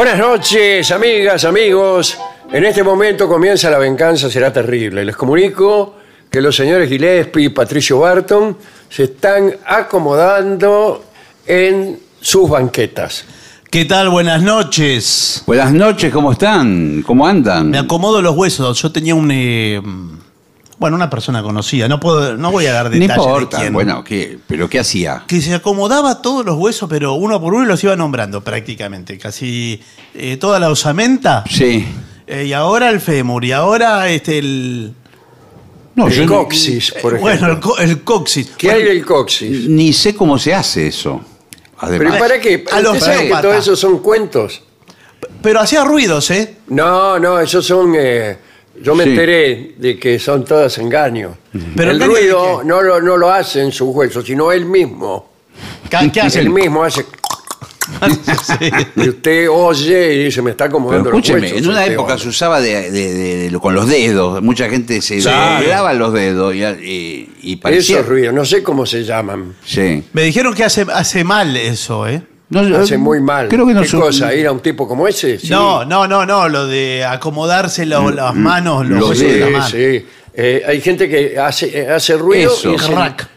Buenas noches, amigas, amigos. En este momento comienza La Venganza Será Terrible. Les comunico que los señores Gillespie y Patricio Barton se están acomodando en sus banquetas. ¿Qué tal? Buenas noches. Buenas noches, ¿cómo están? ¿Cómo andan? Me acomodo los huesos. Yo tenía un. eh, bueno, una persona conocida. No puedo, no voy a dar No detalles de importa. quién. Bueno, ¿qué? ¿pero qué hacía? Que se acomodaba todos los huesos, pero uno por uno los iba nombrando prácticamente. Casi eh, toda la osamenta. Sí. eh, y ahora el fémur. Y ahora este el. No, el yo no- coxis, por ejemplo. bueno, el, co- el coxis. ¿Qué hay del coxis? ni sé cómo se hace eso. ¿Pero Además, para qué? A los ¿Usted sabe que todo eso son cuentos? Pero hacía ruidos, ¿eh? No, no, esos son... eh, yo me Sí. enteré de que son todos engaños. ¿Pero el engaño de ruido qué? no lo, no lo hace en sus huesos, sino él mismo. ¿Qué, qué hace? Él mismo hace... Sí. Y usted oye y dice, me está pero acomodando los escúcheme, huesos. en una este época hombre". se usaba de, de- de- de- con los dedos. Mucha gente se doblaba los dedos y, y, y parecía... Esos ruidos, no sé cómo se llaman. Sí. Me dijeron que hace, hace mal eso, ¿eh? No, Hace muy mal. Creo que no ¿Qué son- cosa? ¿Ir a un tipo como ese? Sí. No, no, no, no, lo de acomodarse lo- las manos, los, los huesos de la Sí, mano. sí. Eh, hay gente que hace, eh, hace ruido Eso. y se-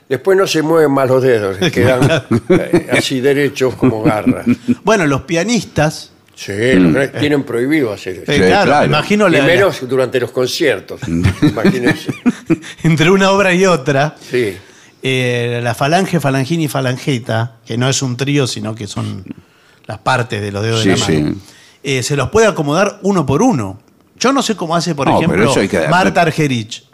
después no se mueven más los dedos, quedan eh, así derechos como garras. Bueno, los pianistas, Sí, los re- tienen prohibido hacer eso. eh, Sí, claro, claro. imagino Y la- menos durante los conciertos. Imagínense. entre una obra y otra, Sí. Eh, la falange, falangina y falangeta, que no es un trío, sino que son las partes de los dedos de la mano, sí. eh, se los puede acomodar uno por uno. Yo no sé cómo hace, por No, pero ejemplo, eso hay que- Marta Argerich.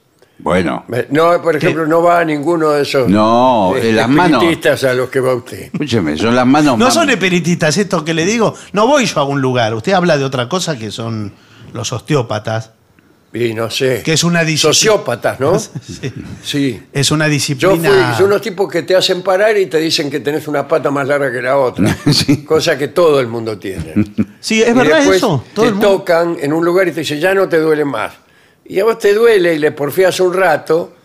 Bueno, No, por ejemplo, no va a ninguno de esos No, eh, las manos. a los que va usted. escúcheme, son las manos No son espiritistas, esto que le digo. No voy yo a un lugar. Usted habla de otra cosa que son los osteópatas, Y no sé. que es una disciplina. Sociópatas, ¿no? Sí. Sí. Es una Yo disciplina. fui, son unos tipos que te hacen parar y te dicen que tenés una pata más larga que la otra. Sí. Cosa que todo el mundo tiene. Sí, es Y verdad después eso. Todo te el mundo- tocan en un lugar y te dicen, ya no te duele más. Y a vos te duele y le porfías un rato.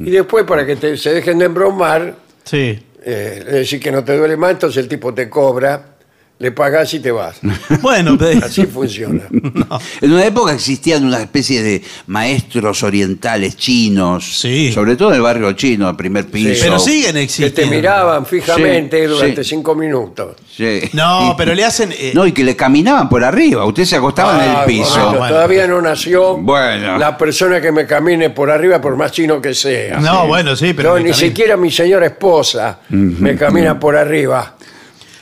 Y después, para que te- se dejen de embromar, Sí. eh, decís que no te duele más, entonces el tipo te cobra le pagás y te vas. Bueno, pero- Así funciona. En una época existían una especie de maestros orientales chinos, Sí. sobre todo en el barrio chino, el primer piso. pero siguen Que te miraban fijamente Sí, durante sí. cinco minutos. Sí. No, Y- pero le hacen. eh, No, y que le caminaban por arriba. Usted se acostaba en Ah, el piso. bueno, Bueno. Todavía no nació Bueno. la persona que me camine por arriba, por más chino que sea. no, bueno, sí, pero. No, ni también- siquiera mi señora esposa me camina por arriba.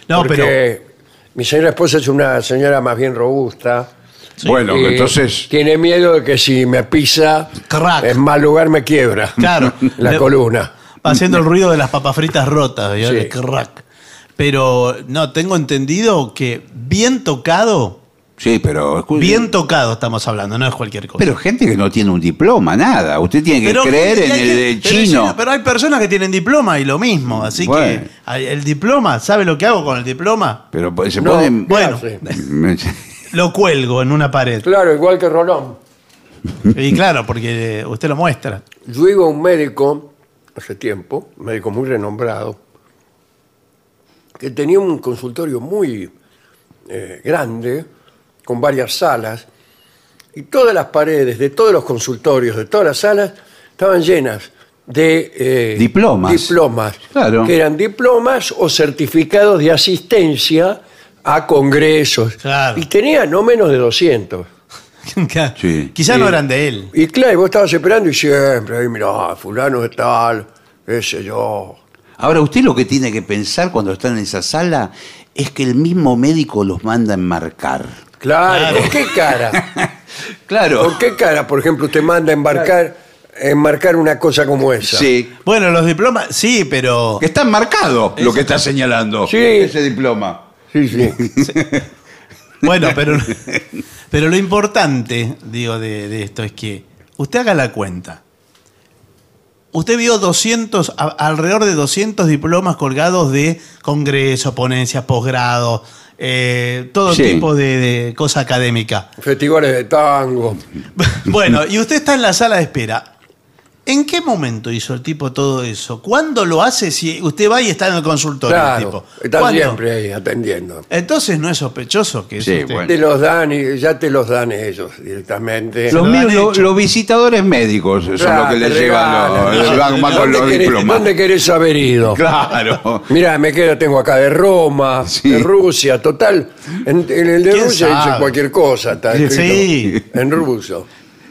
No, porque pero. Mi señora esposa es una señora más bien robusta. Bueno, y entonces. Tiene miedo de que si me pisa Crack. en mal lugar me quiebra Claro. la Le- columna. Va haciendo el ruido de las papas fritas rotas. ¿vio? Sí. El crack. Pero no, tengo entendido que bien tocado, Sí, pero. escuche, bien tocado estamos hablando, no es cualquier cosa. Pero gente que no tiene un diploma, nada. Usted tiene que Pero- creer en el, el pero chino. Pero hay personas que tienen diploma y lo mismo. Así Bueno. que el diploma, ¿sabe lo que hago con el diploma? Pero pues, se No, pueden. Bueno. Lo cuelgo en una pared. Claro, igual que Rolón. Y claro, porque usted lo muestra. Yo iba a un médico hace tiempo, un médico muy renombrado, que tenía un consultorio muy eh, grande, con varias salas, y todas las paredes de todos los consultorios, de todas las salas, estaban llenas de eh, Diplomas. diplomas, Claro. que eran diplomas o certificados de asistencia a congresos. Claro. Y tenía no menos de 200. Sí. Quizás no eran de él. Y claro, y vos estabas esperando y siempre, ahí mirá, fulano de tal, ese yo. Ahora, usted lo que tiene que pensar cuando está en esa sala es que el mismo médico los manda a enmarcar. Claro, Claro. ¿con qué cara? Claro. ¿Con qué cara, por ejemplo, usted manda a embarcar, enmarcar una cosa como esa? Sí. Bueno, los diplomas, sí, pero. Que está enmarcado lo que está señalando. Sí. Ese diploma. Sí, sí. Bueno, pero, pero lo importante, digo, de, de esto es que usted haga la cuenta. Usted vio 200, a- alrededor de 200 diplomas colgados de congreso, ponencias, posgrado, eh, todo Sí. tipo de, de cosa académica. Festivales de tango. Bueno, y usted está en la sala de espera. ¿En qué momento hizo el tipo todo eso? ¿Cuándo lo hace si usted va y está en el consultorio? el Claro, tipo? está ¿Cuándo? siempre ahí atendiendo. Entonces no es sospechoso que Sí, es usted. bueno. Te los dan y ya te los dan ellos directamente. Los, lo míos, lo- los visitadores médicos son Claro, los que le te llevan los, van con ¿Dónde los querés- diplomas. ¿Dónde querés haber ido? Claro. Mira, me queda, tengo acá de Roma, Sí. de Rusia, total. En, en el de ¿Quién Rusia dice cualquier cosa, está Sí. escrito en ruso.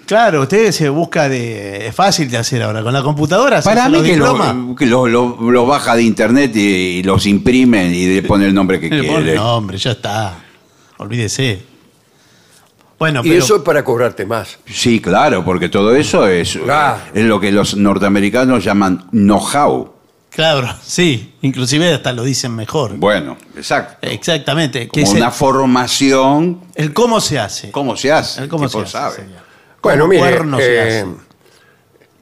Claro, usted se busca de. Es fácil de hacer ahora. Con la computadora Para mí que los que lo, lo- lo baja de internet y, y los imprimen y le pone el nombre que Le pone quiere. nombre, ya está. Olvídese. Bueno, Y pero. eso es para cobrarte más. Sí, claro, porque todo eso es, Claro. es lo que los norteamericanos llaman know-how. Claro, sí. Inclusive hasta lo dicen mejor. Bueno, exacto. Exactamente. Que Como es el, una formación. el cómo se hace. ¿Cómo se hace? El cómo El se hace. sabe. señor. Bueno, mire, eh.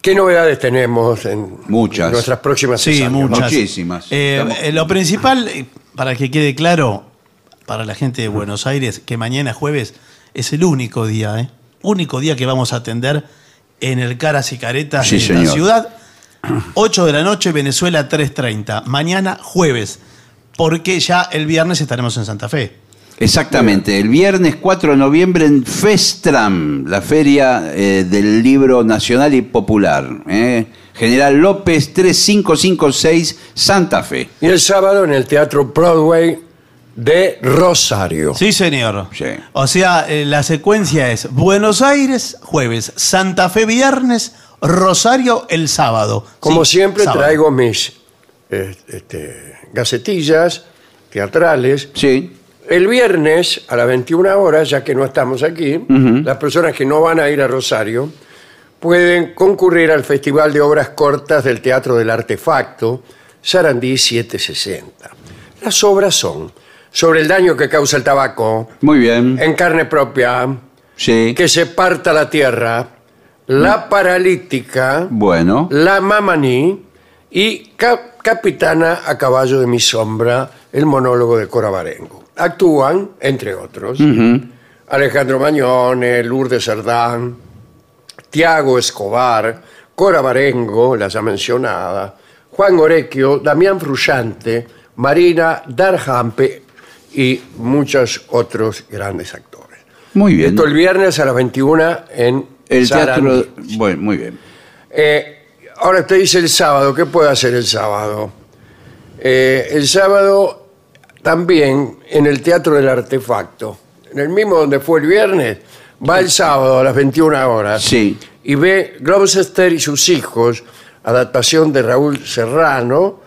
¿qué novedades tenemos en Muchas. nuestras próximas Sí, cesáreas? muchas. Muchísimas. Eh, Estamos- eh, lo principal, para que quede claro, para la gente de Buenos Aires, que mañana jueves es el único día, ¿eh? Único día que vamos a atender en el Caras y Caretas Sí, de la ciudad. 8 de la noche, Venezuela 3.30. Mañana jueves, porque ya el viernes estaremos en Santa Fe. Exactamente, el viernes 4 de noviembre en Festram, la feria eh, del libro nacional y popular. eh. General López 3556, Santa Fe. Y el sábado en el Teatro Broadway de Rosario. Sí, señor. Sí. O sea, eh, la secuencia es Buenos Aires jueves, Santa Fe viernes, Rosario el sábado. Como Sí, siempre sábado. traigo mis eh, este, gacetillas teatrales. Sí. El viernes a las 21 horas, ya que no estamos aquí, las personas que no van a ir a Rosario pueden concurrir al Festival de Obras Cortas del Teatro del Artefacto, Sarandí 760. Las obras son sobre el daño que causa el tabaco, Muy bien. en carne propia, Sí. que se parta la tierra, la paralítica, Bueno. la mamaní y Ca- Capitana a caballo de mi sombra, el monólogo de Cora Barengo. Actúan, entre otros, Alejandro Mañone, Lourdes Cerdán, Tiago Escobar, Cora Barengo, la ya mencionada, Juan Orequio, Damián Frusciante, Marina Darjampe y muchos otros grandes actores. Muy bien. Esto el viernes a las 21 en El teatro. Sarandí. Bueno, muy bien. Eh, ahora usted dice el sábado, ¿qué puede hacer el sábado? Eh, el sábado también en el Teatro del Artefacto, en el mismo donde fue el viernes, va el sábado a las 21 horas Sí. y ve Gloucester y sus hijos, adaptación de Raúl Serrano.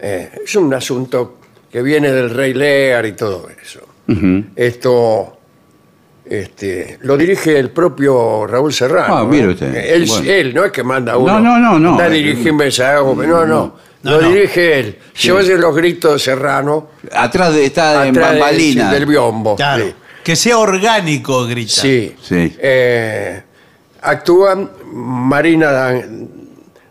Eh, es un asunto que viene del Rey Lear y todo eso. Esto este, lo dirige el propio Raúl Serrano. Ah, mire ¿eh? usted. Él, Bueno. él, no es que manda uno. No, no, no, no. Anda a dirigirme ese hago, no, no. No, lo no. dirige él. Se oyen los gritos de Serrano Atrás de está en atrás de- bambalina. del biombo. Claro. Sí. Que sea orgánico, grita. Sí. Sí. Eh, actúan Marina Dan-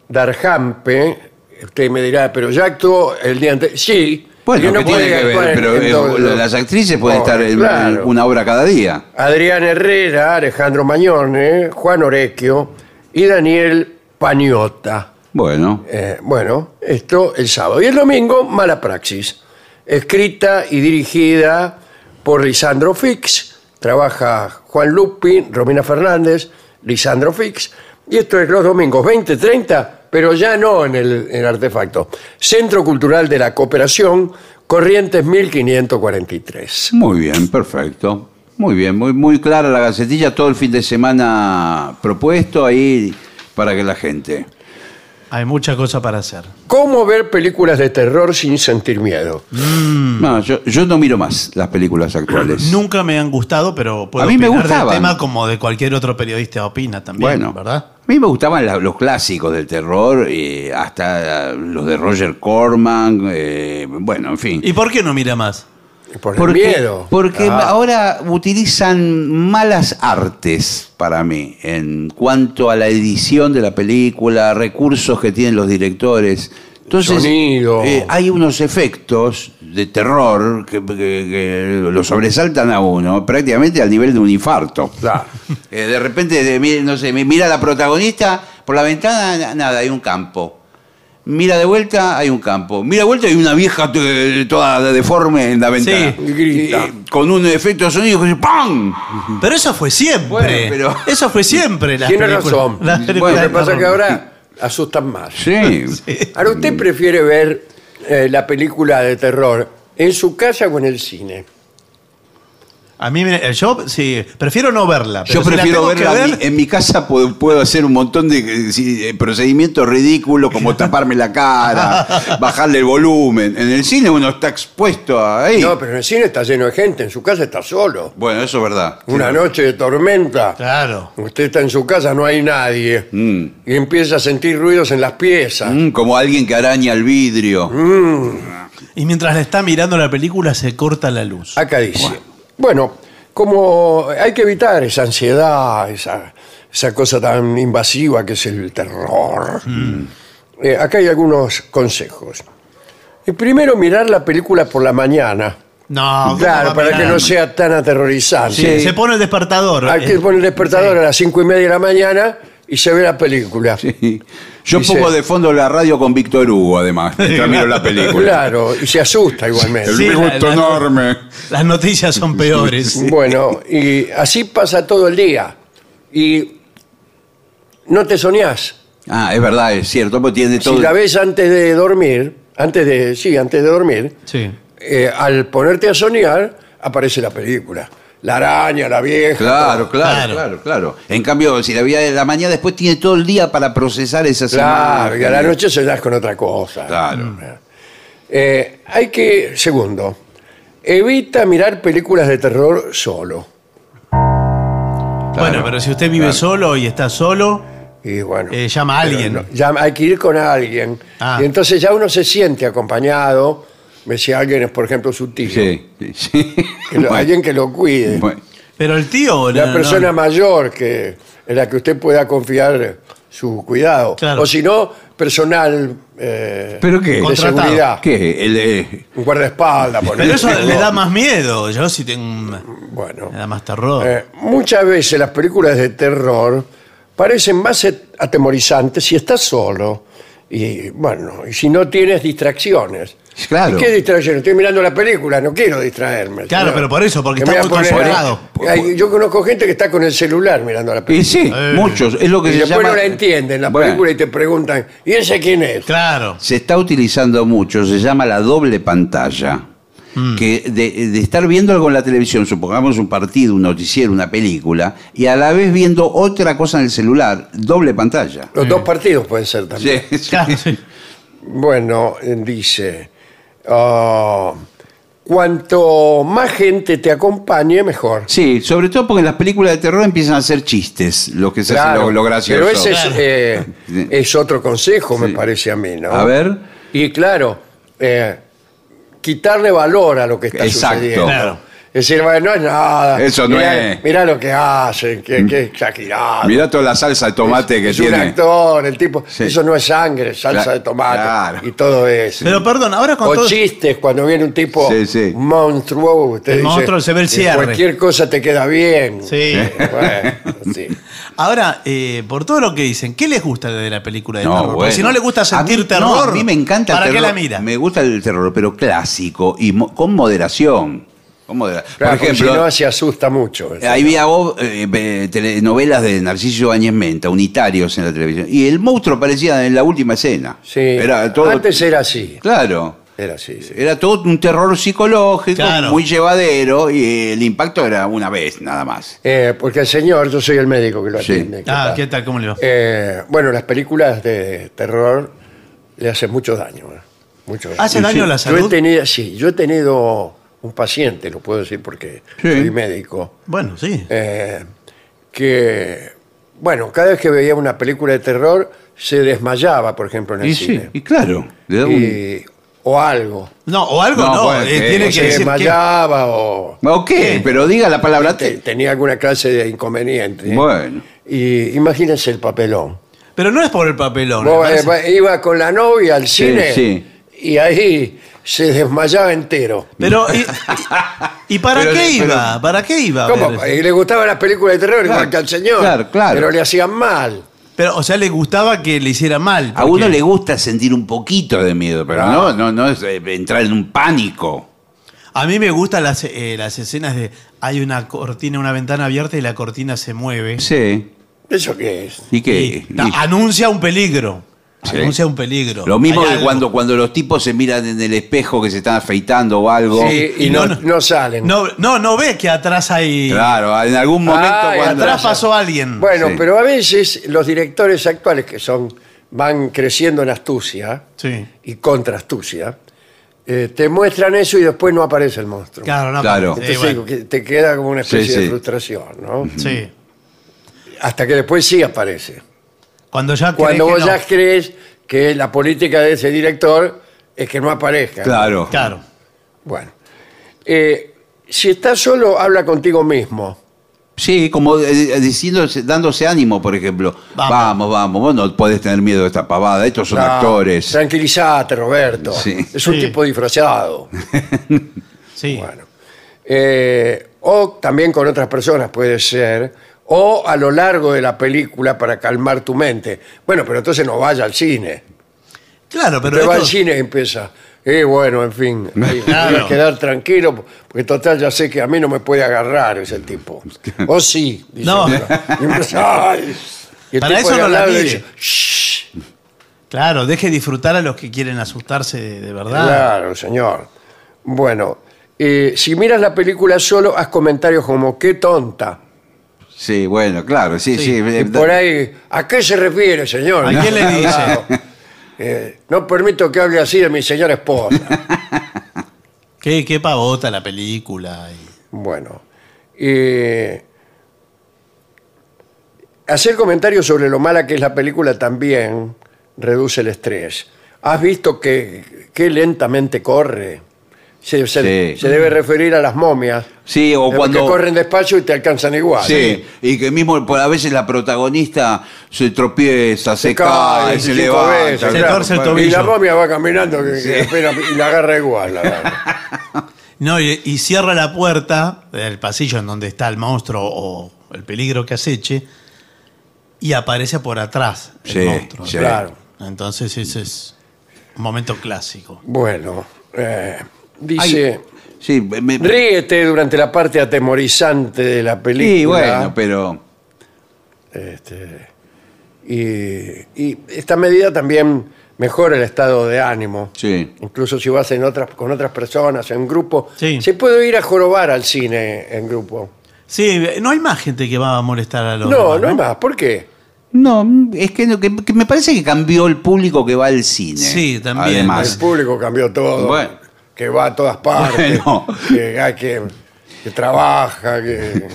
Darjampe. Usted me dirá, pero ya actuó el día anterior. Sí. Bueno, ¿qué tiene que actuar ver? en- Pero en eh, las actrices pueden Oh, estar en, claro. en una obra cada día. Adrián Herrera, Alejandro Mañone, Juan Orequio y Daniel Pañota. Bueno. Eh, bueno, esto el sábado. Y el domingo, Mala Praxis. Escrita y dirigida por Lisandro Fix. Trabaja Juan Lupi, Romina Fernández, Lisandro Fix. Y esto es los domingos 20, 30, pero ya no en el, en el artefacto. Centro Cultural de la Cooperación, Corrientes 1543. Muy bien, perfecto. Muy bien, muy, muy clara la gacetilla, todo el fin de semana propuesto ahí para que la gente. Hay mucha cosa para hacer. ¿Cómo ver películas de terror sin sentir miedo? No, yo, yo no miro más las películas actuales. Nunca me han gustado, pero puedo A mí me opinar del gustaban. tema como de cualquier otro periodista opina también, Bueno, ¿verdad? a mí me gustaban la- los clásicos del terror, hasta los de Roger Corman, eh, bueno, en fin. ¿Y por qué no mira más? Por el Porque, miedo. porque Ah. ahora utilizan malas artes para mí en cuanto a la edición de la película, recursos que tienen los directores. Entonces, Sonido. eh, hay unos efectos de terror que, que- que lo sobresaltan a uno prácticamente al nivel de un infarto. Claro. Eh, de repente, no sé, mi- mira a la protagonista por la ventana, na- nada, hay un campo. Mira de vuelta, hay un campo. Mira de vuelta, hay una vieja toda deforme en la ventana. Y grita. Eh, con un efecto de sonido que dice ¡pam! Pero eso fue siempre. Bueno, pero- Eso fue siempre. Las Tiene películas- razón. las Bueno, Lo que pasa es que ahora asustan más. Sí. Ahora, ¿usted prefiere ver eh, la película de terror en su casa o en el cine? A mí, me- yo sí, prefiero no verla. pero Yo si prefiero verla. ver- En mi casa puedo, puedo hacer un montón de eh, eh, procedimientos ridículos como taparme la cara, bajarle el volumen. En el cine uno está expuesto ahí. No, pero en el cine está lleno de gente, en su casa está solo. Bueno, eso es verdad. Una noche de tormenta, Claro. usted está en su casa, no hay nadie, Mm. y empieza a sentir ruidos en las piezas. Mm, como alguien que araña el vidrio. Y mientras le está mirando la película, se corta la luz. Acá dice. Bueno, como hay que evitar esa ansiedad, esa, esa cosa tan invasiva que es el terror. Eh, acá hay algunos consejos. El primero, mirar la película por la mañana. No, ¿cómo va claro, para que no sea tan aterrorizante. Sí, Se pone el despertador. Hay que Eh, poner el despertador a las cinco y media de la mañana y se ve la película. Sí. Yo Dice- pongo de fondo la radio con Víctor Hugo, además, mientras miro la película. Claro, y se asusta igualmente. El Sí, la- gusto la- enorme. Las noticias son peores. Bueno, y así pasa todo el día. Y no te soñás. Ah, es verdad, es cierto, porque tiene todo. Si la ves antes de dormir, antes de, sí, antes de dormir, Sí. eh, al ponerte a soñar, aparece la película. La araña, la vieja. Claro, claro, Claro. claro, claro. En cambio, si la vida de la mañana después tiene todo el día para procesar esas Claro, y a la noche soñás con otra cosa. Claro. Eh, hay que, segundo, evita mirar películas de terror solo. Bueno, pero si usted vive claro. solo y está solo, Y bueno, Eh, llama a pero alguien. no, llama- hay que ir con alguien. Ah. Y entonces ya uno se siente acompañado. Me si alguien es, por ejemplo, su tío. Sí, sí. Que lo- alguien que lo cuide. Bueno, pero el tío... La no, persona no. mayor que, en la que usted pueda confiar su cuidado. Claro. O si no, personal eh, ¿Pero qué? de Contratado. seguridad. ¿Qué? El, eh, Un guardaespaldas. por Pero eso ejemplo. le da más miedo. Yo sí tengo... un- Bueno. Me da más terror. Eh, muchas veces las películas de terror parecen más et- atemorizantes si estás solo Y bueno, y si no tienes distracciones. Claro. ¿Qué distracciones? Estoy mirando la película, no quiero distraerme. Claro, señor. pero por eso, porque está muy concentrado. Yo conozco gente que está con el celular mirando la película. Y sí, Eh. muchos. Es lo que Y se después llama. no la entienden la Bueno, película y te preguntan, ¿y ese quién es? Claro. Se está utilizando mucho, se llama la doble pantalla. Mm. Que de, de estar viendo algo en la televisión, supongamos un partido, un noticiero, una película, y a la vez viendo otra cosa en el celular, doble pantalla. Los dos partidos pueden ser también. Sí, sí. Claro, sí. Bueno, eh, dice, ah, cuanto más gente te acompañe, mejor. Sí, sobre todo porque en las películas de terror empiezan a hacer chistes, lo que se hace Claro, lo, lo gracioso. Pero ese es, Claro. eh, es otro consejo, me parece a mí, ¿no? A ver. Y claro, eh, quitarle valor a lo que está Exacto. sucediendo. Claro. Es decir, bueno, no es nada. Eso no Mirá- es. Mirá lo que hacen, qué, qué exagerado. Mirá toda la salsa de tomate que es un tiene. actor, el tipo. Sí. Eso no es sangre, salsa de tomate claro. y todo eso. Pero perdón, ahora con o todo. chistes cuando viene un tipo Sí, sí. monstruo. Usted El dice, monstruo se ve el "Eh, cierre". Cualquier cosa te queda bien. Sí. Bueno, sí. Ahora, eh, por todo lo que dicen, ¿qué les gusta de la película de No, terror? Porque bueno. si no les gusta A sentir mí- terror, no, a mí me encanta el ¿para qué terror. la mira? Me gusta el terror, pero clásico y mo- con moderación. Claro, Por ejemplo, si no se asusta mucho. Ahí había eh, eh, telenovelas de Narciso Bañez Menta, unitarios en la televisión. Y el monstruo aparecía en la última escena. Sí. Era todo, Antes era así. Claro. Era así. sí. Era todo un terror psicológico, Claro. muy llevadero, y el impacto era una vez, nada más. Eh, porque el señor, yo soy el médico que lo Sí. atiende. ¿qué Ah, tal? ¿qué tal? ¿Cómo le va? Eh, bueno, las películas de terror le hacen mucho daño. eh, Mucho daño. ¿Hace daño a la Yo he salud? tenido, sí, yo he tenido un paciente, lo puedo decir porque Sí. soy médico, Bueno, sí. eh, que, bueno, cada vez que veía una película de terror se desmayaba, por ejemplo, en el Y sí, cine. y claro. le da un- Y- o algo. No, o algo No, eh, que- tiene O que se decir que. desmayaba o Ok, pero diga la palabra. te- tenía alguna clase de inconveniente. Bueno. Y imagínense el papelón. Pero no es por el papelón. Vos, eh, iba con la novia al cine sí. y ahí se desmayaba entero. Pero, ¿y, y- y para Pero qué le- iba? ¿Para qué iba? ¿Cómo? Y le gustaban las películas de terror Claro, igual que al señor. claro, claro. Pero le hacían mal. Pero, o sea, le gustaba que le hiciera mal. A uno le gusta sentir un poquito de miedo, pero no, no, no es eh, entrar en un pánico. A mí me gustan las, eh, las escenas de. Hay una cortina, una ventana abierta y la cortina se mueve. Sí. ¿Eso qué es? ¿Y qué? Y- anuncia un peligro. Sí. Anuncia un peligro. Lo mismo que cuando, cuando los tipos se miran en el espejo que se están afeitando o algo. Sí, y Y no, no- no salen. No, no, no ve que atrás hay. Claro, en algún momento Ah, cuando. Atrás pasó alguien. Bueno, Sí. pero a veces los directores actuales que son van creciendo en astucia Sí. y contra astucia, eh, te muestran eso y después no aparece el monstruo. Claro, no. Claro. Entonces bueno, te queda como una especie Sí, de frustración, ¿no? sí. Hasta que después sí aparece. Cuando ya Cuando crees vos que ya crees que la política de ese director es que no aparezca. Claro. Claro. Bueno. Eh, si estás solo, habla contigo mismo. Sí, como eh, diciéndose, dándose ánimo, por ejemplo. Vamos. Vamos, vamos, vos no podés tener miedo de esta pavada, estos son No, actores. Tranquilízate, Roberto. Sí. Es un Sí. tipo disfrazado. Sí. Bueno. Eh, o también con otras personas puede ser. O a lo largo de la película para calmar tu mente. Bueno, pero entonces no vaya al cine. Claro, pero Pero va esto- al cine y empieza. Y bueno, en fin, ahí Claro. voy a quedar tranquilo, porque total ya sé que a mí no me puede agarrar ese tipo. O sí. dice No. Y empieza, "Ay". Y el Para tipo eso de no al la lado le mire. dice, "Shh". Claro, deje disfrutar a los que quieren asustarse de, de verdad. Claro, señor. Bueno, eh, si miras la película solo, haz comentarios como qué tonta. Sí, bueno, claro, sí, sí. Y eh, por ahí, ¿a qué se refiere, señor? ¿A quién le dice? Eh, no permito que hable así de mi señora esposa. Qué, qué pavota la película. y- Bueno, eh, hacer comentarios sobre lo mala que es la película también reduce el estrés. ¿Has visto que, que lentamente corre? Se, se- Sí. se debe referir a las momias. Sí, o eh, cuando. Que corren despacio y te alcanzan igual. Sí, y que mismo por- a veces la protagonista se tropieza, se, cae, se cinco levanta. veces, Se claro. torce el Y tobillo. la momia va caminando que- que espera y la agarra igual. la. No, y, y cierra la puerta del pasillo en donde está el monstruo o el peligro que aceche y aparece por atrás el Sí, monstruo. sí. Claro. Entonces ese es un momento clásico. Bueno, eh, dice, Sí, me- me- ríete durante la parte atemorizante de la película. sí, bueno, pero. Este, y, y esta medida también mejora el estado de ánimo. Sí. Incluso si vas en otras, con otras personas, en grupo. Sí. Se puede ir a jorobar al cine en grupo. Sí, no hay más gente que va a molestar a los No, demás, no hay más. ¿Por qué? No, es que, no- que- que me parece que cambió el público que va al cine. Sí, también. El Además, público cambió todo. Bueno. Que va a todas partes. Bueno. Que, hay que, que trabaja, que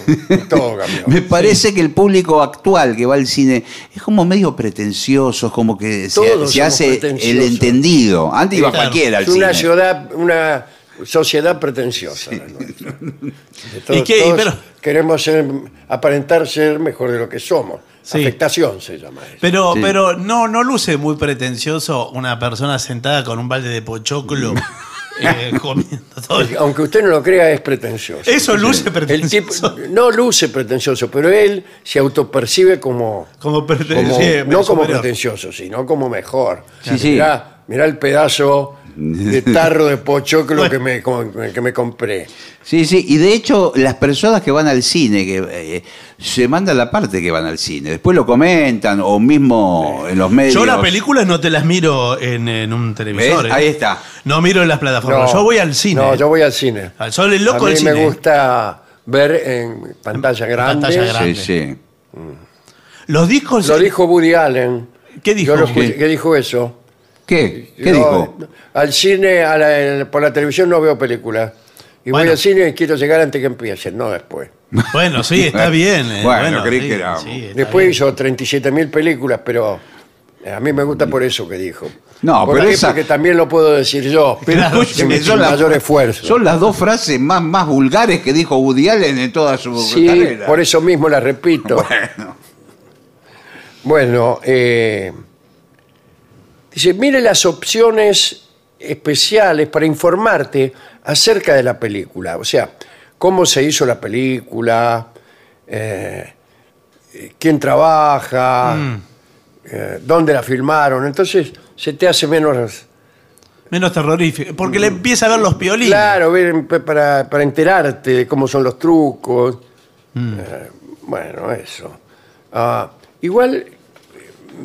todo cambió. me parece que el público actual que va al cine es como medio pretencioso, es como que se, Todos se somos hace el pretenciosos. entendido. Antes iba Claro. cualquiera al Es una cine. ciudad, una sociedad pretenciosa. la nuestra. De Todos, ¿Y qué? todos Pero- queremos ser- aparentar ser mejor de lo que somos. Sí. Afectación se llama eso. Pero, Sí. pero no, no luce muy pretencioso una persona sentada con un balde de pochoclo eh, comiendo todo. el- Aunque usted no lo crea, es pretencioso. Eso luce El tipo, pretencioso. no luce pretencioso, pero él se autopercibe como, Como prete- como- sí, no como superior. pretencioso, sino como mejor. Sí, sí. Mirá, mirá el pedazo de tarro de pochoclo que me, que me compré. Sí, sí, y de hecho las personas que van al cine, que eh, se mandan la parte que van al cine, después lo comentan o mismo en los medios. Yo las películas no te las miro en, en un televisor. ¿Ves? ¿eh? Ahí está. No miro en las plataformas. No, yo voy al cine. No, yo voy al cine. Ah, Soy el loco a mí me cine. gusta ver en pantalla grande. pantalla Sí, grande. sí. Los discos. Lo dijo Woody Allen. ¿Qué dijo? Yo lo escuché- ¿Qué? ¿Qué dijo eso? ¿Qué? ¿Qué Yo, dijo? Al cine, a la- por la televisión no veo películas. Y voy Bueno. al cine y quiero llegar antes que empiecen, no después. Bueno, sí, está bien. eh, Bueno, creí sí, que era- sí, está Después bien. hizo 37.000 películas, pero a mí me gusta por eso que dijo. No, ¿Por pero qué? esa- Porque también lo puedo decir yo. Pero Claro, escúcheme, sin son las, mayor esfuerzo. son las dos frases más, más vulgares que dijo Woody Allen en toda su Sí, carrera. por eso mismo la repito. Bueno, Bueno, eh, dice, mire las opciones especiales para informarte acerca de la película. O sea, cómo se hizo la película, eh, eh, quién trabaja, eh, dónde la filmaron. Entonces se te hace menos... Menos terrorífico. Porque le empieza a ver los piolines. Claro, para, para enterarte de cómo son los trucos. Eh, bueno, eso. Ah, igual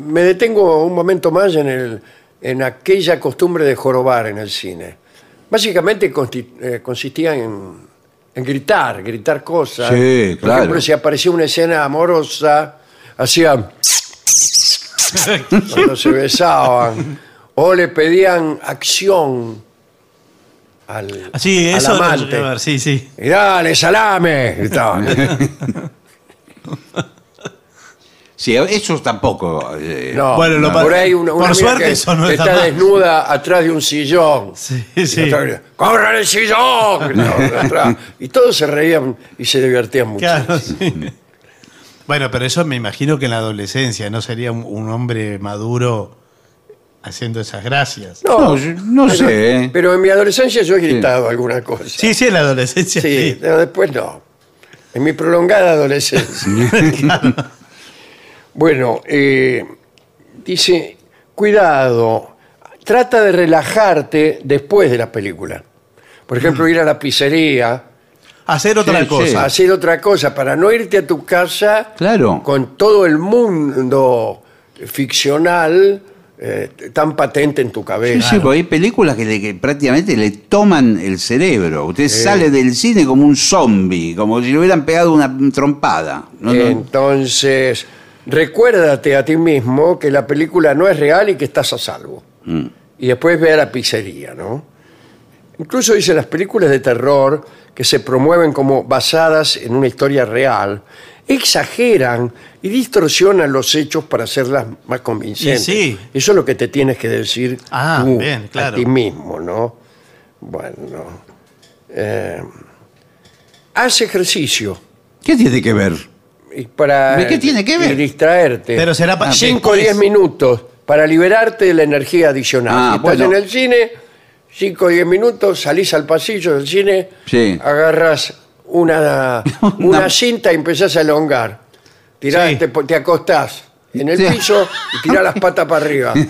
me detengo un momento más en, el, en aquella costumbre de jorobar en el cine. Básicamente consti- eh, consistía en, en gritar, gritar cosas. Sí, Por claro. ejemplo, si aparecía una escena amorosa, hacían cuando se besaban. O le pedían acción al, Así, al eso. lo amante. llegué a ver, sí, sí. Y dale, salame. gritaban. sí, eso tampoco. eh, No, Bueno, lo por ahí una, una por amiga suerte que eso no está está mal. desnuda atrás de un sillón. Sí, sí. ¡Corran el sillón! Gritaban de atrás. Y todos se reían y se divertían mucho. Claro, sí. Bueno, pero eso me imagino que en la adolescencia no sería un, un hombre maduro haciendo esas gracias. No, yo no pero, sé, ¿eh? Pero en mi adolescencia yo he gritado alguna cosa. Sí, sí, en la adolescencia. Sí, Sí. pero después no. En mi prolongada adolescencia. Bueno, eh, dice, cuidado, trata de relajarte después de la película. Por ejemplo, ir a la pizzería, Hacer otra Sí, cosa. sí. hacer otra cosa, para no irte a tu casa Claro. con todo el mundo ficcional eh, tan patente en tu Sí, cabeza. sí, porque hay películas que, le- que prácticamente le toman el cerebro. Usted sale del cine como un zombie, como si le hubieran pegado una trompada. No, no. Entonces, recuérdate a ti mismo que la película no es real y que estás a salvo. Mm. Y después ve a la pizzería, ¿no? Incluso dice las películas de terror que se promueven como basadas en una historia real, exageran y distorsionan los hechos para hacerlas más convincentes. Y sí. Eso es lo que te tienes que decir Ah, tú bien, claro. a ti mismo, ¿no? Bueno, eh, haz ejercicio. ¿Qué tiene que ver? Y para ¿De qué tiene que ver? y distraerte. Pero será pa- 5 o después. 10 minutos para liberarte de la energía adicional. Ah, Si estás bueno. en el cine, 5 o 10 minutos, salís al pasillo del cine, Sí. agarras una, una cinta y empezás a elongar. Tirás, Sí. te, te acostás en el Sí. piso y tirá las patas para arriba.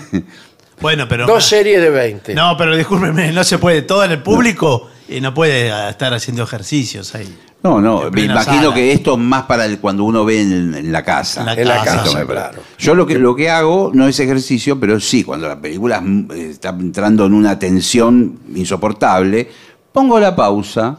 Bueno, pero. Dos series de 20. No, pero discúlpeme, no se puede. Todo en el público y no puede ah, estar haciendo ejercicios ahí. No, no, me imagino sala. que esto es más para el- cuando uno ve en, en la casa. En la En la casa, casa, me parece. claro. Yo lo que, lo que hago no es ejercicio, pero sí, cuando la película mm, está entrando en una tensión insoportable, pongo la pausa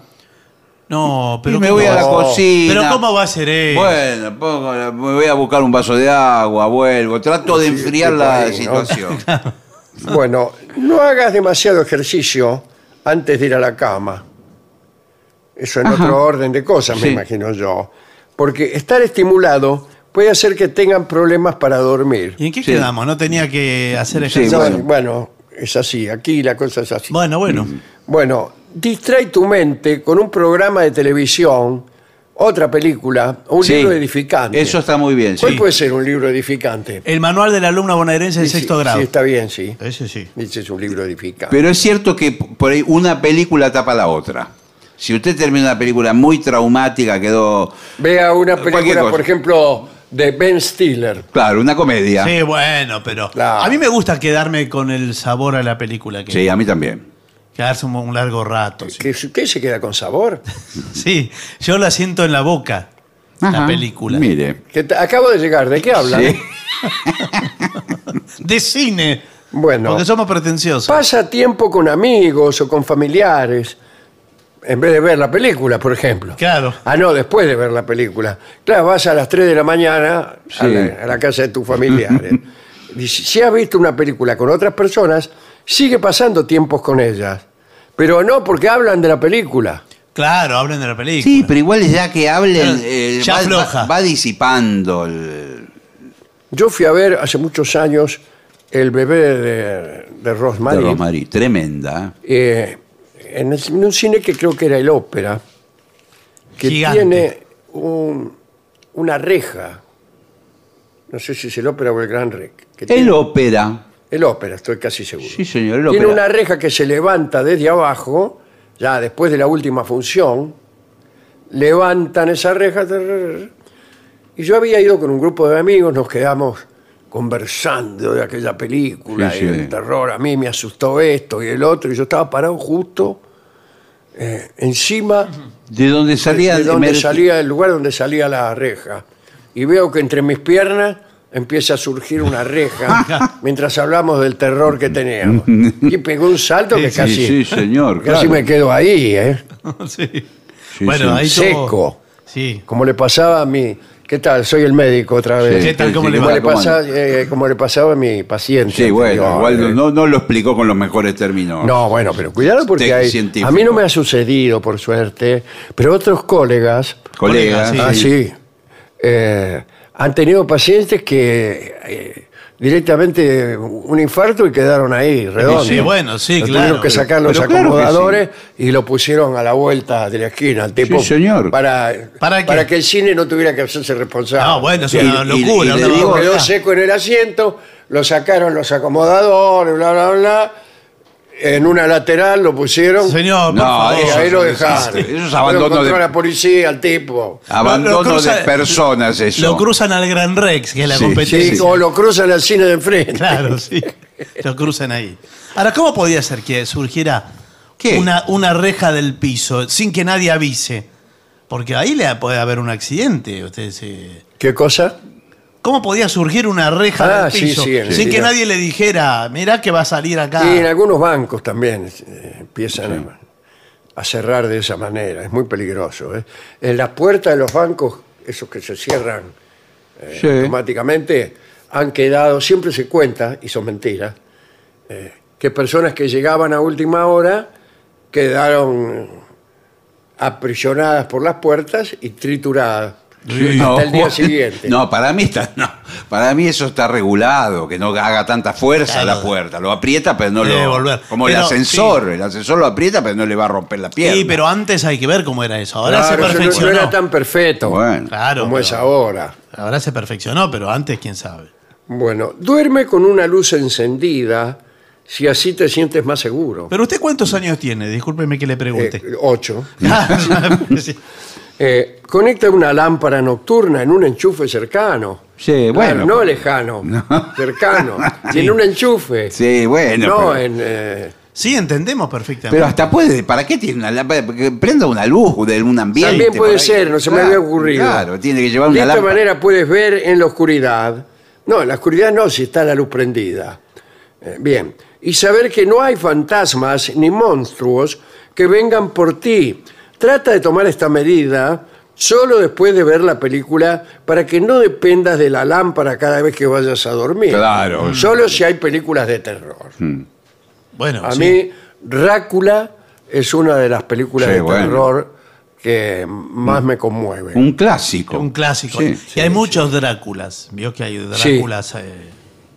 No, pero. y me ¿cómo voy a la va- cocina. Pero ¿cómo va a ser eso? Bueno, pongo la- me voy a buscar un vaso de agua, vuelvo, trato de enfriar la ahí, ¿no? situación. Bueno, no hagas demasiado ejercicio antes de ir a la cama. Eso en Ajá. otro orden de cosas, me Sí. imagino yo. Porque estar estimulado puede hacer que tengan problemas para dormir. ¿Y en qué Sí. quedamos? ¿No tenía que hacer Sí, ejercicio? No, bueno. bueno. es así, aquí la cosa es así. Bueno, bueno. Bueno, distrae tu mente con un programa de televisión, otra película, o un Sí, libro edificante. Eso está muy bien, ¿Cuál sí. puede ser un libro edificante? El manual del alumno bonaerense de Sí, sexto sí, grado. Sí, está bien, sí. Ese sí. Ese es un libro edificante. Pero es cierto que por ahí una película tapa la otra. Si usted termina una película muy traumática, quedó. Vea una película, por ejemplo, de Ben Stiller. Claro, una comedia. Sí, bueno, pero. Claro. A mí me gusta quedarme con el sabor a la película. Que, Sí, a mí también. Quedarse un, un largo rato. Sí. Usted se queda con sabor. Sí, yo la siento en la boca, la película. Mire. Que te- acabo de llegar, ¿de qué hablan? Sí. De cine. Bueno, Porque somos pretenciosos. pasa tiempo con amigos o con familiares, en vez de ver la película, por ejemplo. Claro. Ah, no, después de ver la película. Claro, vas a las 3 de la mañana a, la, a la casa de tus familiares. Si has visto una película con otras personas, sigue pasando tiempos con ellas. Pero no porque hablan de la película. Claro, hablen de la película. Sí, pero igual ya que hablen, eh, ya va, va- va disipando el... Yo fui a ver hace muchos años El bebé de, de Rosemary. de Rosmarie. Tremenda. ¿eh? En, el- en un cine que creo que era el ópera, que Gigante. tiene un- una reja. No sé si es el ópera o el Gran Rex. que El tiene- ópera. el ópera, estoy casi seguro. Sí, señor, el Tiene ópera. una reja que se levanta desde abajo, ya después de la última función, levantan esa reja. Y yo había ido con un grupo de amigos, nos quedamos conversando de aquella película, Sí, y sí. el terror, a mí me asustó esto y el otro, y yo estaba parado justo eh, encima De donde salía... de donde salía el lugar donde salía la reja. Y veo que entre mis piernas empieza a surgir una reja mientras hablamos del terror que teníamos. Y pegó un salto que Sí, casi, sí, señor. casi claro. me quedo ahí, ¿eh? Sí. Sí, bueno, sí. ahí Seco. Sí. Como le pasaba a mi... ¿Qué tal? Soy el médico otra vez. Sí, ¿Qué tal? ¿Cómo le Como va? le, ¿Cómo pasa- eh, como le pasaba a mi paciente. Sí, bueno, igual ¿eh? no, no lo explicó con los mejores términos. No, bueno, pero cuidado porque hay, a mí no me ha sucedido, por suerte, pero otros colegas Colegas. Sí. Ah, sí. Eh, han tenido pacientes que eh, directamente un infarto y quedaron ahí, redondos. Sí, bueno, sí, Lo claro. Tuvieron que sacar los pero claro que acomodadores y lo pusieron a la vuelta de la esquina, al tipo. Sí, señor. Para, ¿Para que el cine no tuviera que hacerse responsable. No, bueno, es Y- una y- locura. y digo- barbaridad. Quedó seco en el asiento, lo sacaron los acomodadores, bla, bla, bla. En una lateral lo pusieron. Señor, por No, favor. Y eso ahí lo es dejaron. desastre. Eso es Lo abandono encontró de- la policía, al tipo. Abandono Lo- lo cruza- de personas, eso. Lo cruzan al Gran Rex, que es la Sí, competencia. Sí, o lo cruzan al cine de enfrente. Claro, sí. Lo cruzan ahí. Ahora, ¿cómo podía ser que surgiera ¿Qué? Una, una reja del piso sin que nadie avise? Porque ahí le puede haber un accidente. Usted se- ¿Qué cosa? ¿Cómo podía surgir una reja Ah, del sí, piso sí, en sin que realidad. nadie le dijera, mirá que va a salir acá? Y en algunos bancos también eh, empiezan a, a cerrar de esa manera. Es muy peligroso. ¿eh? En las puertas de los bancos, esos que se cierran eh, Sí. automáticamente, han quedado, siempre se cuenta, y son mentiras, eh, que personas que llegaban a última hora quedaron aprisionadas por las puertas y trituradas Sí, hasta el día no. siguiente. No, para mí está, no, para mí eso está regulado, que no haga tanta fuerza a Claro. la puerta. Lo aprieta, pero no Debe lo. volver. Como Pero, el ascensor, el ascensor lo aprieta, pero no le va a romper la pierna. Sí, pero antes hay que ver cómo era eso. Ahora Claro, se eso no- no, perfeccionó. era tan perfecto Bueno. Claro, como pero- es ahora. Ahora se perfeccionó, pero antes quién sabe. Bueno, duerme con una luz encendida si así te sientes más seguro. Pero usted cuántos años tiene? Discúlpeme que le pregunte. Eh, ocho. Sí. eh, conecta una lámpara nocturna en un enchufe cercano. Sí, bueno. no lejano, cercano. Y en un enchufe. Sí, bueno, No pero- en... eh, Sí, entendemos perfectamente. Pero hasta puede, ¿para qué tiene una lámpara? Que prenda una luz de un ambiente. También puede ser, no se me Claro, había ocurrido. Claro, tiene que llevar de una esta lámpara. manera puedes ver en la oscuridad. No, en la oscuridad no, si está la luz prendida. Eh, bien. Y saber que no hay fantasmas ni monstruos que vengan por ti. Trata de tomar esta medida solo después de ver la película para que no dependas de la lámpara cada vez que vayas a dormir. Claro. Solo si hay películas de terror. bueno, A sí. mí, Drácula es una de las películas Sí, de bueno. terror que más me conmueve. Un clásico. un clásico. Sí, y hay muchos Dráculas. Vio que hay Dráculas. eh,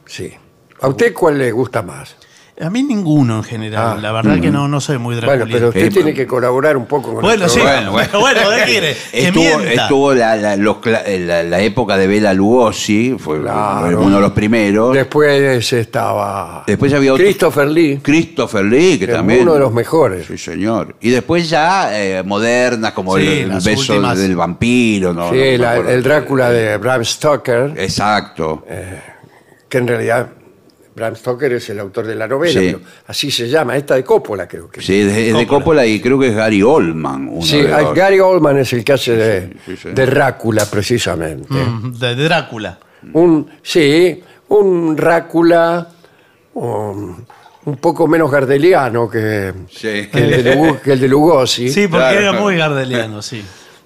Sí. ¿A usted cuál le gusta más? A mí ninguno en general. Ah. La verdad que no, no soy muy Bueno, Drácula. pero usted Eh, tiene que colaborar un poco con Bueno, sí. programa. Bueno, bueno, ¿qué quiere? Estuvo, estuvo la, la- los cla- la- la época de Bela Lugosi, fue Claro. uno de los primeros. Después estaba Después había otro. Christopher Lee, Christopher Lee, que que es también. uno de los mejores. Sí, señor. Y después ya eh, modernas, como Sí, el, el beso últimas. del vampiro. No, Sí, No el Drácula de Bram Stoker, Exacto. que en realidad Bram Stoker es el autor de la novela, Sí. pero así se llama, esta de Coppola creo que. Sí, es de, Coppola. Y creo que es Gary Oldman. Uno Sí, de hay- los- Gary Oldman es el que hace de, sí, sí, sí. de Drácula precisamente. Mm, De Drácula. Un, sí, un Drácula un, un poco menos gardeliano que, Sí. que el, de Lugo- que el de Lugosi. Sí, porque Claro, era claro. muy gardeliano, sí.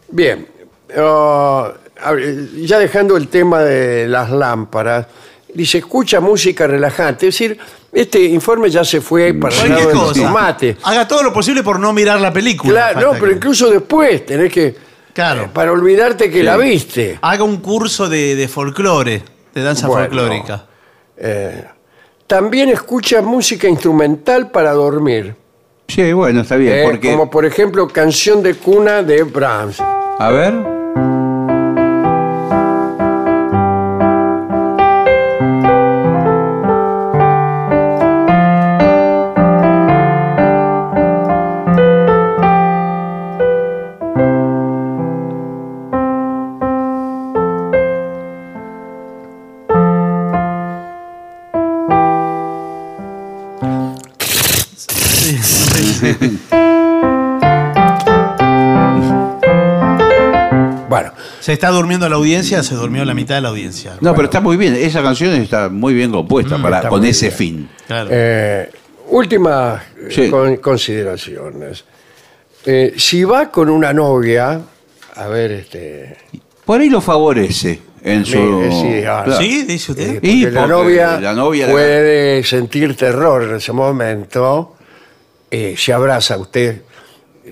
Bien, ver, ya dejando el tema de las lámparas, dice, escucha música relajante. Es decir, este informe ya se fue para el lado cosa. Haga todo lo posible por no mirar la película. Claro, no, pero que- incluso después tenés que... Claro. eh, para olvidarte que la viste. Haga un curso de, de folclore, de danza Bueno. folclórica. Eh, también escucha música instrumental para dormir. Sí, bueno, está bien. eh, porque, Como por ejemplo Canción de Cuna de Brahms. A ver. Se está durmiendo la audiencia, se durmió la mitad de la audiencia. No, pero está muy bien. Esa canción está muy bien compuesta para, Mm, está con ese bien. fin. Claro. eh, últimas eh, Sí. con- consideraciones. Eh, si va con una novia, a ver, este... Por ahí lo favorece en su. Sí, ah, Claro. ¿Sí? ¿Dice usted? eh, Y porque la porque novia, la novia la- puede sentir terror en ese momento, eh, se abraza a usted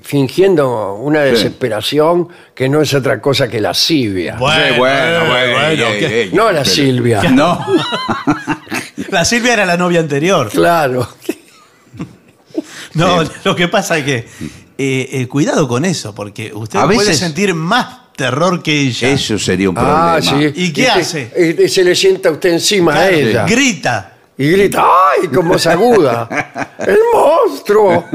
fingiendo una desesperación que no es otra cosa que la Silvia. Bueno, Sí, bueno, bueno, bueno, ey, ¿qué? ey, no la pero- Silvia. No. La Silvia era la novia anterior. Claro. No, lo que pasa es que eh, eh, cuidado con eso, porque usted A puede veces- sentir más terror que ella. Eso sería un problema. Ah, sí. ¿Y qué hace? y se le sienta usted encima a ella. Grita. Y grita, ¡ay! Como se aguda. ¡El monstruo!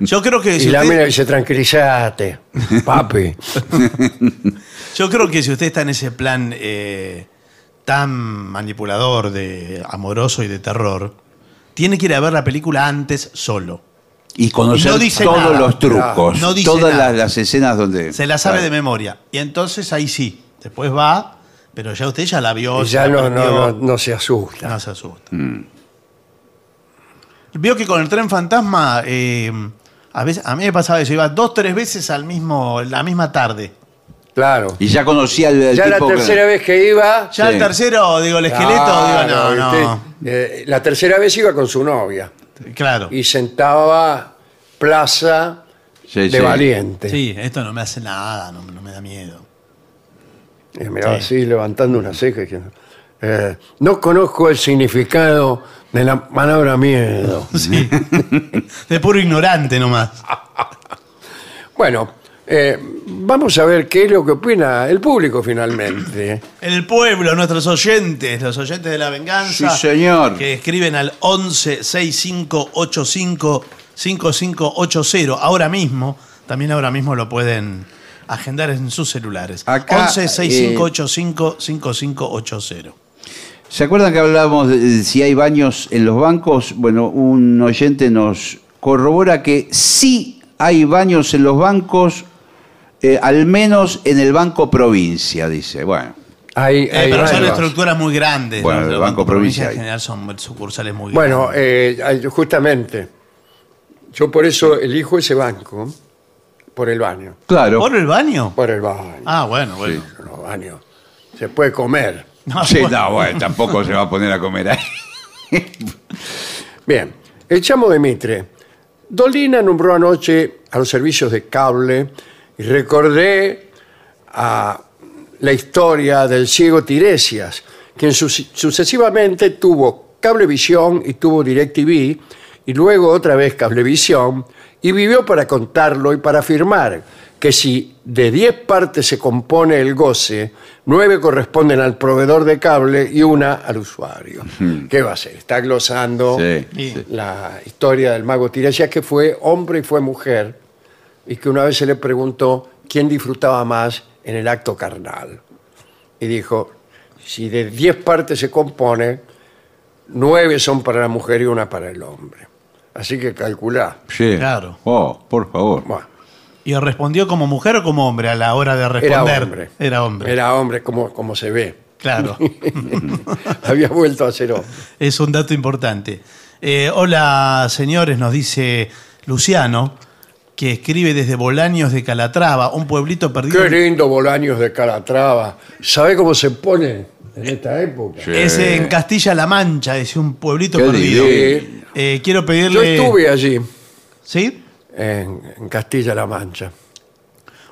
Yo creo que Y si la usted, mina dice, tranquilízate, papi. yo creo que si usted está en ese plan eh, tan manipulador, de amoroso y de terror, tiene que ir a ver la película antes solo. Y conocer No dice todos nada. los trucos. No dice todas nada. las, las escenas donde. Se la sabe de memoria. Y entonces ahí sí. Después va, pero ya usted ya la vio. Y ya no, no, no, no se asusta. No se asusta. Vio que con el tren fantasma, eh, a, veces, a mí me pasaba eso, iba dos, tres veces al mismo, la misma tarde. Claro. Y ya conocía al, al Ya la que- tercera vez que iba... Ya Sí. el tercero, digo, el esqueleto, Claro, digo, no, usted, no. eh, la tercera vez iba con su novia Claro. y sentaba plaza Sí, de sí. valiente. Sí, esto no me hace nada, no, no me da miedo. Y miraba Sí. así, levantando una ceja. y diciendo, eh, no conozco el significado de la palabra miedo. Sí. De puro ignorante nomás. Bueno, eh, vamos a ver qué es lo que opina el público finalmente. El pueblo, nuestros oyentes, los oyentes de la venganza. Sí, señor. Que escriben al 11 65 85 5580. Ahora mismo, también ahora mismo lo pueden agendar en sus celulares. Acá, 11 6585 5580. ¿Se acuerdan que hablábamos de, de si hay baños en los bancos? Bueno, un oyente nos corrobora que sí hay baños en los bancos, eh, al menos en el Banco Provincia, dice. Bueno, Hay, Eh, hay pero son estructuras muy grandes. Bueno, ¿no? el Banco Provincia en general son sucursales muy Bueno, grandes. eh, hay- justamente, yo por eso elijo ese banco, por el baño. claro. ¿Por el baño? Por el baño. Ah, bueno, bueno. Los baños. Se puede comer. No, Sí, bueno. no, bueno, tampoco se va a poner a comer ahí. Bien, el chamo de Mitre. Dolina nombró anoche a los servicios de cable y recordé a la historia del ciego Tiresias, quien sucesivamente tuvo Cablevisión y tuvo DirecTV, y luego otra vez Cablevisión, y vivió para contarlo y para afirmar que si de 10 partes se compone el goce, 9 corresponden al proveedor de cable y una al usuario. ¿Qué va a hacer? Está glosando Sí, sí. la historia del mago Tiresias, que fue hombre y fue mujer, y que una vez se le preguntó quién disfrutaba más en el acto carnal. Y dijo, si de 10 partes se compone, 9 son para la mujer y una para el hombre. Así que calculá. Sí. Claro. Oh, por favor. Bueno, ¿Y respondió como mujer o como hombre a la hora de era responder? hombre. Era hombre. Era hombre como, como se ve. Claro. Había vuelto a ser hombre. es un dato importante. Eh, hola, señores, nos dice Luciano, que escribe desde Bolaños de Calatrava, un pueblito perdido. Qué lindo Bolaños de Calatrava. ¿Sabe cómo se pone en esta época? Sí. Es en Castilla-La Mancha, es un pueblito Qué perdido. divino. Eh, quiero Yo pedirle. estuve allí, ¿Sí? en, en Castilla-La Mancha.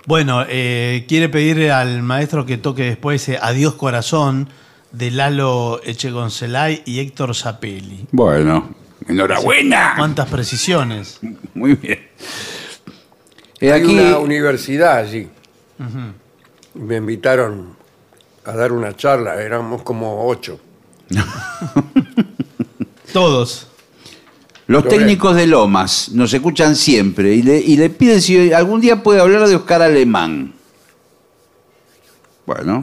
Bueno, eh, quiere pedirle al maestro que toque después eh, Adiós Corazón de Lalo Echegoncelay y Héctor Zapelli. Bueno, enhorabuena. ¿Cuántas precisiones? Muy bien. Eh, Hay aquí, una universidad allí. Me invitaron a dar una charla, éramos como ocho. Todos. los Lo técnicos de Lomas nos escuchan siempre y le, y le piden si algún día puede hablar de Oscar Alemán. Bueno.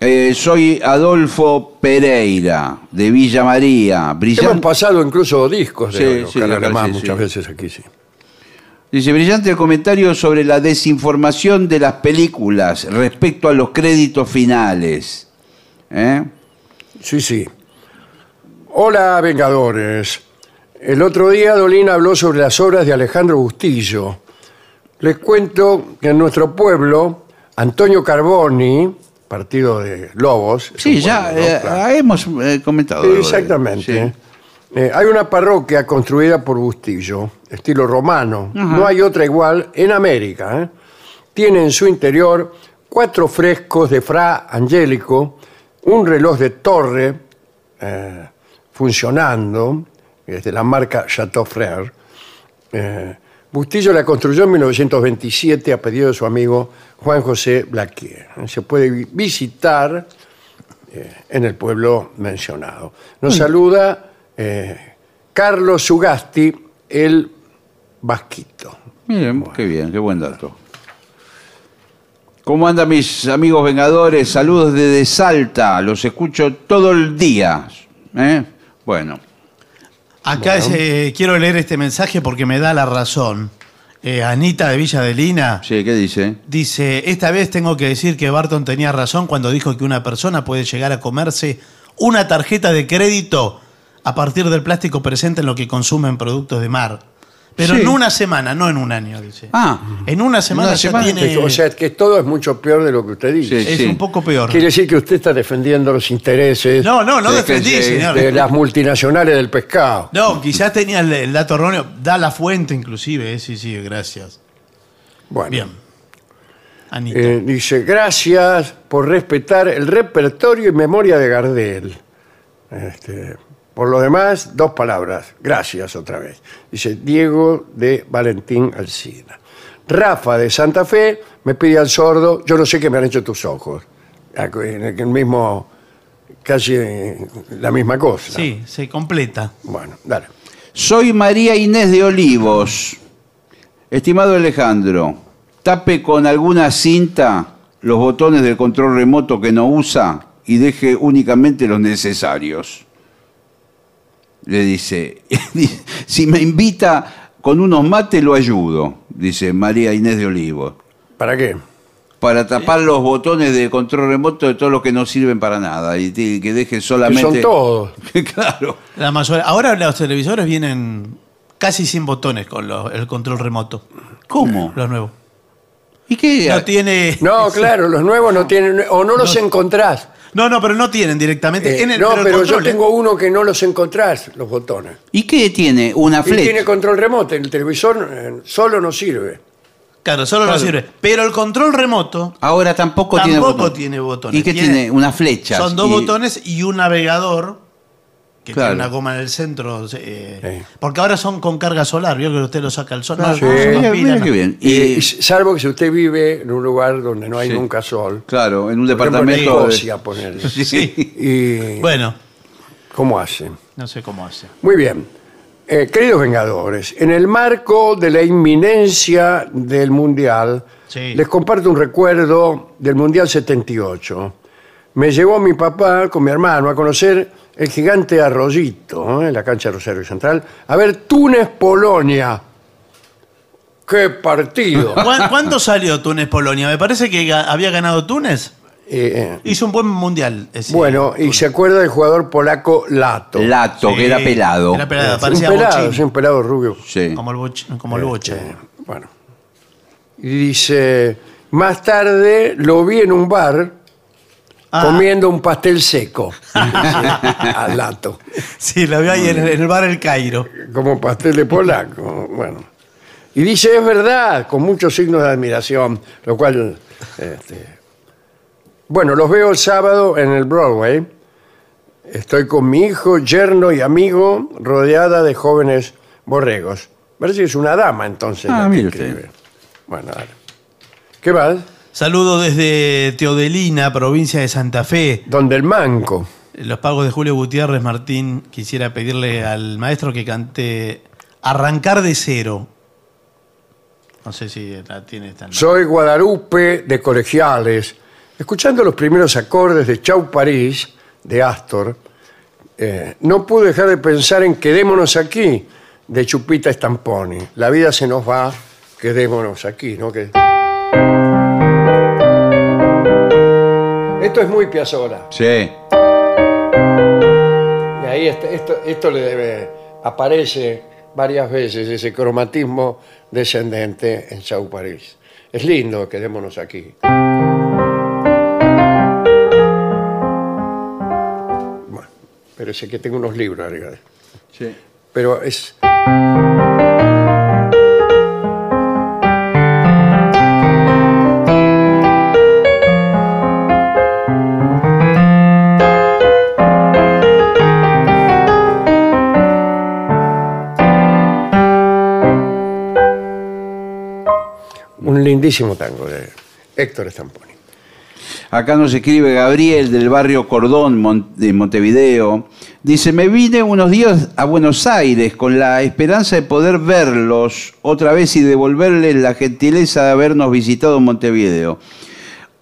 Eh, soy Adolfo Pereira, de Villa María. Hemos Brillante, pasado incluso discos de Sí, Oscar sí, Alemán sí, muchas sí. veces aquí, sí. Dice, brillante el comentario sobre la desinformación de las películas respecto a los créditos finales. ¿Eh? Sí, sí. Hola, Vengadores. El otro día Dolina habló sobre las obras de Alejandro Bustillo. Les cuento que en nuestro pueblo, Antonio Carboni, partido de Lobos. Sí, ya pueblo, ¿no? eh, Claro. hemos eh, comentado. Sí, exactamente. sí. Eh, hay una parroquia construida por Bustillo, estilo romano. No hay otra igual en América. ¿eh? Tiene en su interior cuatro frescos de Fra Angélico, un reloj de torre eh, funcionando, es de la marca Chateau Frère. Eh, Bustillo la construyó en 1927 a pedido de su amigo Juan José Blaquier. Se puede vi- visitar en el pueblo mencionado. Nos saluda eh, Carlos Sugasti, el Vasquito. Miren, qué bien, qué buen dato. ¿Cómo andan mis amigos vengadores? Saludos desde Salta, los escucho todo el día. ¿eh? Bueno, Acá es, eh, quiero leer este mensaje porque me da la razón. Eh, Anita de Villa de Lina sí, ¿qué dice? dice, esta vez tengo que decir que Barton tenía razón cuando dijo que una persona puede llegar a comerse una tarjeta de crédito a partir del plástico presente en lo que consumen productos de mar. Pero Sí. en una semana, no en un año, dice. Ah, En una semana una ya semana. tiene... O sea, que todo es mucho peor de lo que usted dice. Sí. es un poco peor. Quiere decir que usted está defendiendo los intereses No, no, no Sí, defendí, sí, señor. de las multinacionales del pescado. No, quizás tenía el, el dato erróneo. Da la fuente, inclusive. eh, Sí, sí, gracias. Bueno, Bien. Anita. eh, dice, gracias por respetar el repertorio y memoria de Gardel. Este, por lo demás, dos palabras. Gracias otra vez. Dice Diego de Valentín Alcina. Rafa de Santa Fe me pide al sordo, yo no sé qué me han hecho tus ojos. En el mismo, casi la misma cosa. sí, se completa. Bueno, dale. soy María Inés de Olivos. Estimado Alejandro, tape con alguna cinta los botones del control remoto que no usa y deje únicamente los necesarios. Le dice, si me invita con unos mates lo ayudo, dice María Inés de Olivo, ¿Para qué? para tapar los botones de control remoto de todos los que no sirven para nada y que deje Que solamente... son todos. claro. La mayoría- ahora los televisores vienen casi sin botones con los- el control remoto. ¿Cómo? Los nuevos. ¿Y qué? No tiene. No, claro, los nuevos no tienen, o no los encontrás. No, no, pero no tienen directamente. Eh, en el, no, el pero yo ¿eh? tengo uno que no los encontrás, los botones. ¿Y qué tiene? Una Y flecha. tiene control remoto, el televisor eh, solo no sirve. Claro, solo no Claro. sirve. Pero el control remoto Ahora tampoco, tiene tampoco botón. tiene botones. ¿Y qué tiene? Una flecha. Son dos Y- botones y un navegador que Claro. tiene una goma en el centro. eh, Sí. Porque ahora son con carga solar. Vio que usted lo saca al sol. No, Sí. Mira, mira no. qué bien. Y, Y, salvo que si usted vive en un lugar donde no hay Sí. nunca sol. claro, en un departamento. de-. Sí. Y, Bueno, ¿Cómo hace? no sé cómo hace. Muy bien. Eh, queridos Vengadores, en el marco de la inminencia del Mundial, Sí. les comparto un recuerdo del Mundial 78. Me llevó mi papá con mi hermano a conocer el gigante Arroyito, ¿eh? en la cancha de Rosario Central, a ver Túnez-Polonia. ¡Qué partido! ¿Cuán- ¿Cuándo salió Túnez-Polonia? Me parece que ga- había ganado Túnez. Eh, Hizo un buen mundial. ese bueno, y Túnez. se acuerda del jugador polaco Lato. Lato, Sí, que era pelado. Era pelado, un parecía pelado, bochín. sí, un pelado rubio. Sí. Como el, boch- como el bocha. Eh, bueno. Y dice, más tarde lo vi en un bar. Comiendo un pastel seco. Al lato. Sí, lo vio ahí en, en el bar El Cairo. Como pastel de polaco. Bueno. Y dice, es verdad, con muchos signos de admiración, lo cual... este, bueno, los veo el sábado en el Broadway. Estoy con mi hijo, yerno y amigo, rodeada de jóvenes borregos. Parece que es una dama entonces. Ah, la que mire usted. escribe. Bueno, dale. ¿Qué más? Saludo desde Teodelina, provincia de Santa Fe. Donde el manco. Los pagos de Julio Gutiérrez Martín. Quisiera pedirle al maestro que cante Arrancar de cero. No sé si la tiene esta. Soy Guadalupe de Colegiales. Escuchando los primeros acordes de Chau París, de Astor, eh, no pude dejar de pensar en Quedémonos aquí, de Chupita Stamponi. La vida se nos va, quedémonos aquí, ¿no? Que... Esto es muy Piazzolla. Sí. Y ahí está- esto, esto le debe, aparece varias veces ese cromatismo descendente en Chau París. Es lindo, quedémonos aquí. Bueno, pero sé que tengo unos libros arriba. sí. Pero es. Lindísimo tango de Héctor Stamponi. Acá nos escribe Gabriel del barrio Cordón de Montevideo. Dice, me vine unos días a Buenos Aires con la esperanza de poder verlos otra vez y devolverles la gentileza de habernos visitado en Montevideo.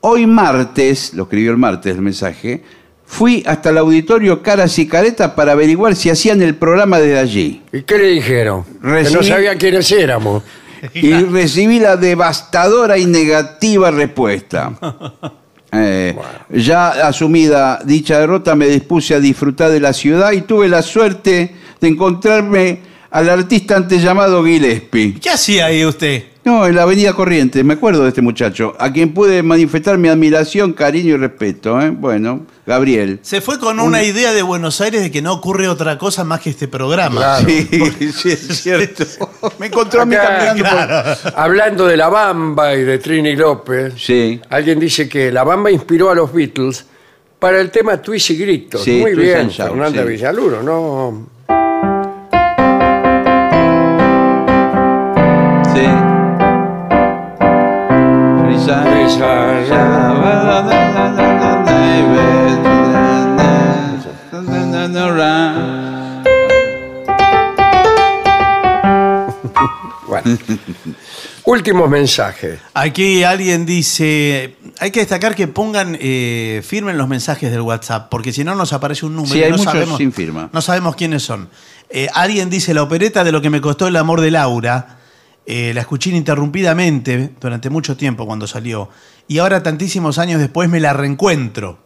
Hoy martes, lo escribió el martes el mensaje, fui hasta el auditorio Caras y Caretas para averiguar si hacían el programa desde allí. ¿Y qué le dijeron? Que no Recibí- sabía quiénes éramos. Y recibí la devastadora y negativa respuesta. Eh, Ya asumida dicha derrota, me dispuse a disfrutar de la ciudad y tuve la suerte de encontrarme al artista antes llamado Gillespie. ¿Qué hacía ahí usted? No, en la Avenida Corrientes, me acuerdo de este muchacho, a quien pude manifestar mi admiración, cariño y respeto. ¿eh? Bueno, Gabriel. Se fue con una idea de Buenos Aires de que no ocurre otra cosa más que este programa. Claro. Sí, sí, es cierto. Me encontró a mí Acá, caminando por- Hablando de La Bamba y de Trini López, Sí. alguien dice que La Bamba inspiró a los Beatles para el tema Twist y Gritos. Sí, Muy Twist bien, and Shout, Fernanda sí. Villaluro, ¿no? Bueno. Bueno. Últimos mensajes. Aquí alguien dice, hay que destacar que pongan, eh, firmen los mensajes del WhatsApp, porque si no nos aparece un número. Sí, y no sabemos, sin firma. No sabemos quiénes son. Eh, alguien dice, la opereta de lo que me costó el amor de Laura, eh, la escuché ininterrumpidamente durante mucho tiempo cuando salió, y ahora tantísimos años después me la reencuentro.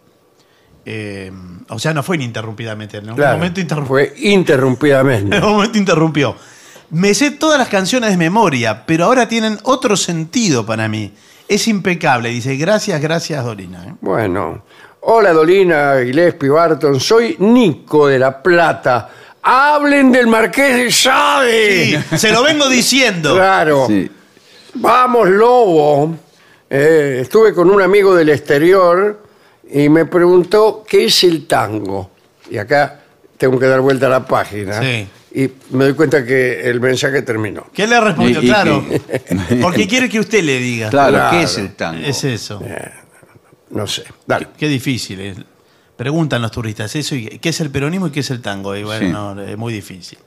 Eh, o sea, no fue ininterrumpidamente, en algún Claro, momento interrumpió. fue interrumpidamente. En un momento interrumpió. Me sé todas las canciones de memoria, pero ahora tienen otro sentido para mí. Es impecable. Dice, gracias, gracias, Dorina. ¿eh? Bueno. Hola Dolina, Gillespie, Barton. Soy Nico de La Plata. Hablen del Marqués de Sade. Sí, se lo vengo diciendo. Claro. Sí. Vamos, Lobo. Eh, estuve con un amigo del exterior y me preguntó qué es el tango. Y acá tengo que dar vuelta a la página. Sí. Y me doy cuenta que el mensaje terminó. ¿Qué le respondió? Y- y claro. que- Porque quiere que usted le diga. Claro, Claro. ¿qué es el tango? Es eso. No sé. Dale. Qué difícil. es. Preguntan los turistas eso y qué es el peronismo y qué es el tango. Y bueno, Sí. no, es muy difícil.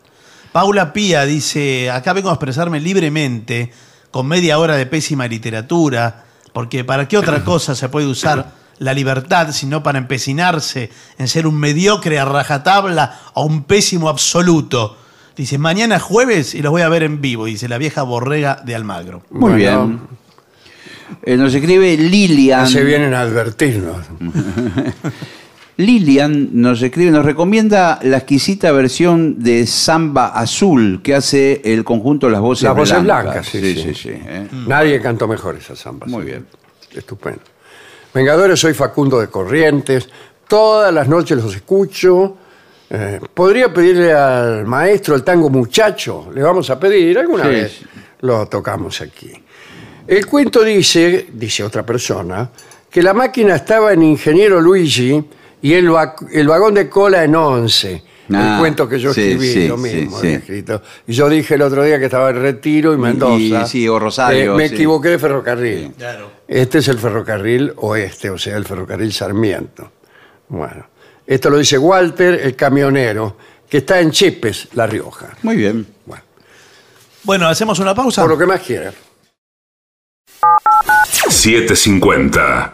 Paula Pía dice, acá vengo a expresarme libremente, con media hora de pésima literatura, porque ¿para qué otra cosa se puede usar la libertad sino para empecinarse en ser un mediocre a rajatabla o un pésimo absoluto? Dice, mañana jueves y los voy a ver en vivo, dice la vieja borrega de Almagro. Muy Bueno. bien. Eh, nos escribe Lilian. Se vienen a advertirnos. Lilian nos escribe, nos recomienda la exquisita versión de Samba Azul que hace el conjunto Las Voces Las Voces Blancas. Blancas, sí, sí, sí. ¿eh? Nadie cantó mejor esa samba. Muy bien. Estupendo. Vengadores, soy Facundo de Corrientes. Todas las noches los escucho. Eh, ¿Podría pedirle al maestro el tango muchacho? Le vamos a pedir. Alguna Sí, vez lo tocamos aquí. El cuento dice, dice otra persona, que la máquina estaba en Ingeniero Luigi y el, va- el vagón de cola en 11. Ah, el cuento que yo sí, escribí, sí, lo mismo sí. había escrito. Y yo dije el otro día que estaba en Retiro y Mendoza. sí, o Rosario, Eh, me sí. equivoqué de ferrocarril. Claro. Este es el ferrocarril oeste, o sea, el ferrocarril Sarmiento. Bueno, esto lo dice Walter, el camionero, que está en Chepes, La Rioja. Muy bien. Bueno, Bueno, hacemos una pausa. por lo que más quiera. 750.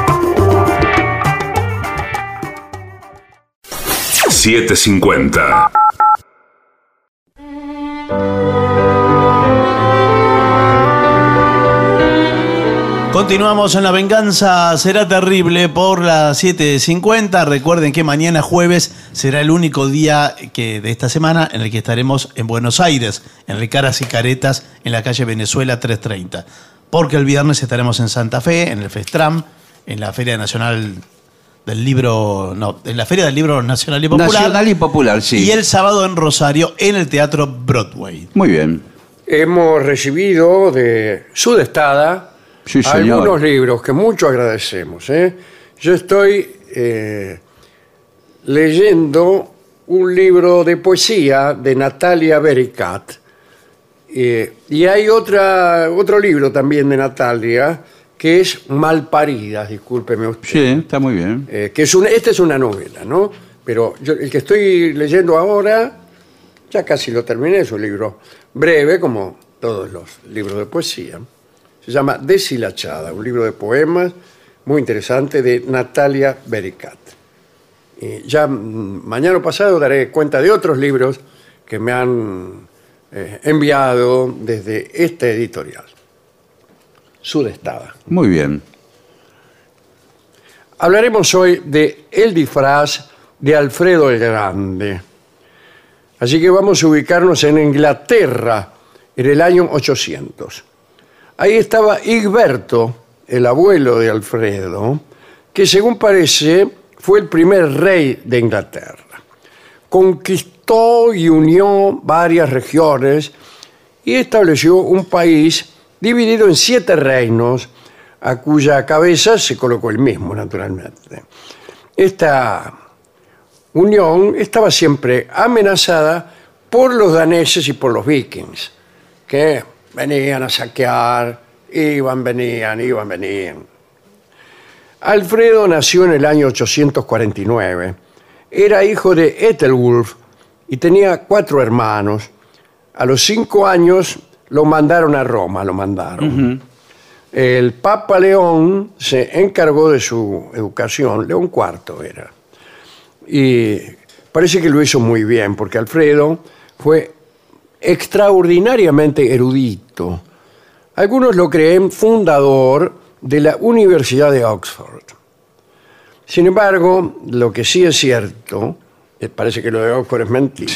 Siete cincuenta. Continuamos en La Venganza Será Terrible por las 7.50. Recuerden que mañana jueves será el único día que, de esta semana en el que estaremos en Buenos Aires, en Ricaras y Caretas, en la calle Venezuela 330. Porque el viernes estaremos en Santa Fe, en el Festram, en la Feria Nacional del Libro, no, en la Feria del Libro Nacional y Popular. Nacional y popular, sí. Y el sábado en Rosario, en el Teatro Broadway. Muy bien. Hemos recibido de Sudestada Sí, señor. algunos libros que mucho agradecemos. ¿eh? Yo estoy eh, leyendo un libro de poesía de Natalia Bericat. eh, y hay otra, otro libro también de Natalia que es Malparidas, discúlpeme usted. Sí, está muy bien. Eh, que es una, esta es una novela, ¿no? Pero yo, el que estoy leyendo ahora, ya casi lo terminé, es un libro breve, como todos los libros de poesía. Se llama Deshilachada, un libro de poemas muy interesante de Natalia Bericat. Y ya mm, mañana o pasado daré cuenta de otros libros que me han eh, enviado desde este editorial. Sudestada. Muy bien. Hablaremos hoy de El disfraz de Alfredo el Grande. Así que vamos a ubicarnos en Inglaterra en el año 800. Ahí estaba Igberto, el abuelo de Alfredo, que según parece fue el primer rey de Inglaterra. Conquistó y unió varias regiones y estableció un país dividido en siete reinos, a cuya cabeza se colocó el mismo, naturalmente. Esta unión estaba siempre amenazada por los daneses y por los vikings, que venían a saquear, iban, venían, iban, venían. Alfredo nació en el año 849. Era hijo de Ethelwulf y tenía cuatro hermanos. A los cinco años lo mandaron a Roma, lo mandaron. El Papa León se encargó de su educación, León IV era. Y parece que lo hizo muy bien, porque Alfredo fue extraordinariamente erudito. Algunos lo creen fundador de la Universidad de Oxford. Sin embargo, lo que sí es cierto, eh, parece que lo de Oxford es mentira,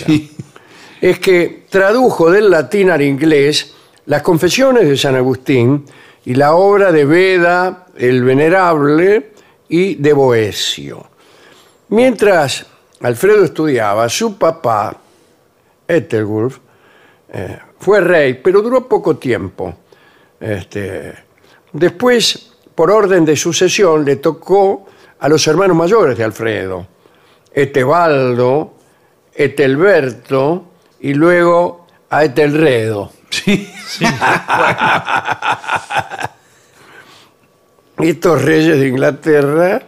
es que tradujo del latín al inglés las confesiones de San Agustín y la obra de Beda el Venerable y de Boesio. Mientras Alfredo estudiaba, su papá, Ethelwulf, eh, fue rey, pero duró poco tiempo. Este, después, por orden de sucesión, le tocó a los hermanos mayores de Alfredo, Etebaldo, Etelberto y luego a Etelredo. Sí, sí. Estos reyes de Inglaterra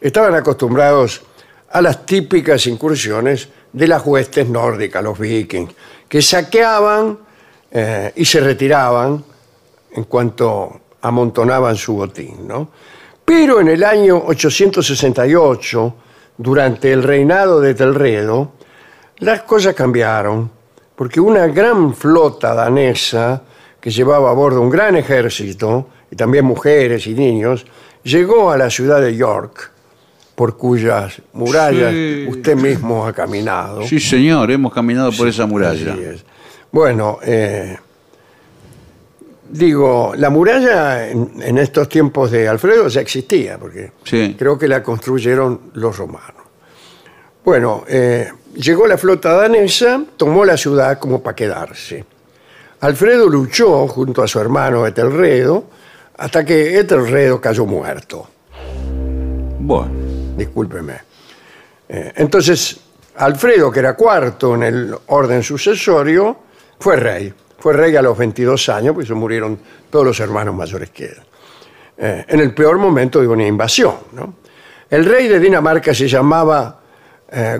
estaban acostumbrados a las típicas incursiones de las huestes nórdicas, los vikings, que saqueaban eh, y se retiraban en cuanto amontonaban su botín. ¿no? Pero en el año 868, durante el reinado de Telredo, las cosas cambiaron, porque una gran flota danesa que llevaba a bordo un gran ejército, y también mujeres y niños, llegó a la ciudad de York, por cuyas murallas Sí. usted mismo ha caminado. Sí, señor, hemos caminado por esa muralla. Así es. Bueno, eh, digo, la muralla en, en estos tiempos de Alfredo ya existía, porque Sí. creo que la construyeron los romanos. Bueno, eh, llegó la flota danesa, tomó la ciudad como para quedarse. Alfredo luchó junto a su hermano Etelredo hasta que Etelredo cayó muerto Bueno, discúlpeme. Eh, entonces, Alfredo, que era cuarto en el orden sucesorio, fue rey. Fue rey a los 22 años, pues se murieron todos los hermanos mayores que él. Eh, en el peor momento de una invasión. ¿no? El rey de Dinamarca se llamaba eh.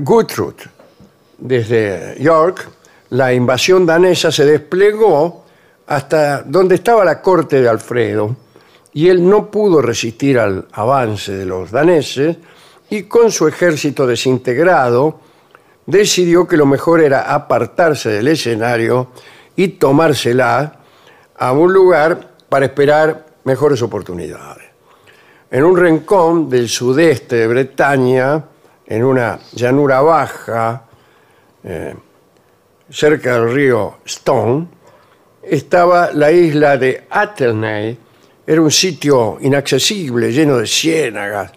Desde York, la invasión danesa se desplegó hasta donde estaba la corte de Alfredo, y él no pudo resistir al avance de los daneses y con su ejército desintegrado decidió que lo mejor era apartarse del escenario y tomársela a un lugar para esperar mejores oportunidades. En un rincón del sudeste de Bretaña, en una llanura baja, eh, cerca del río Stone, estaba la isla de Athelney. Era un sitio inaccesible, lleno de ciénagas,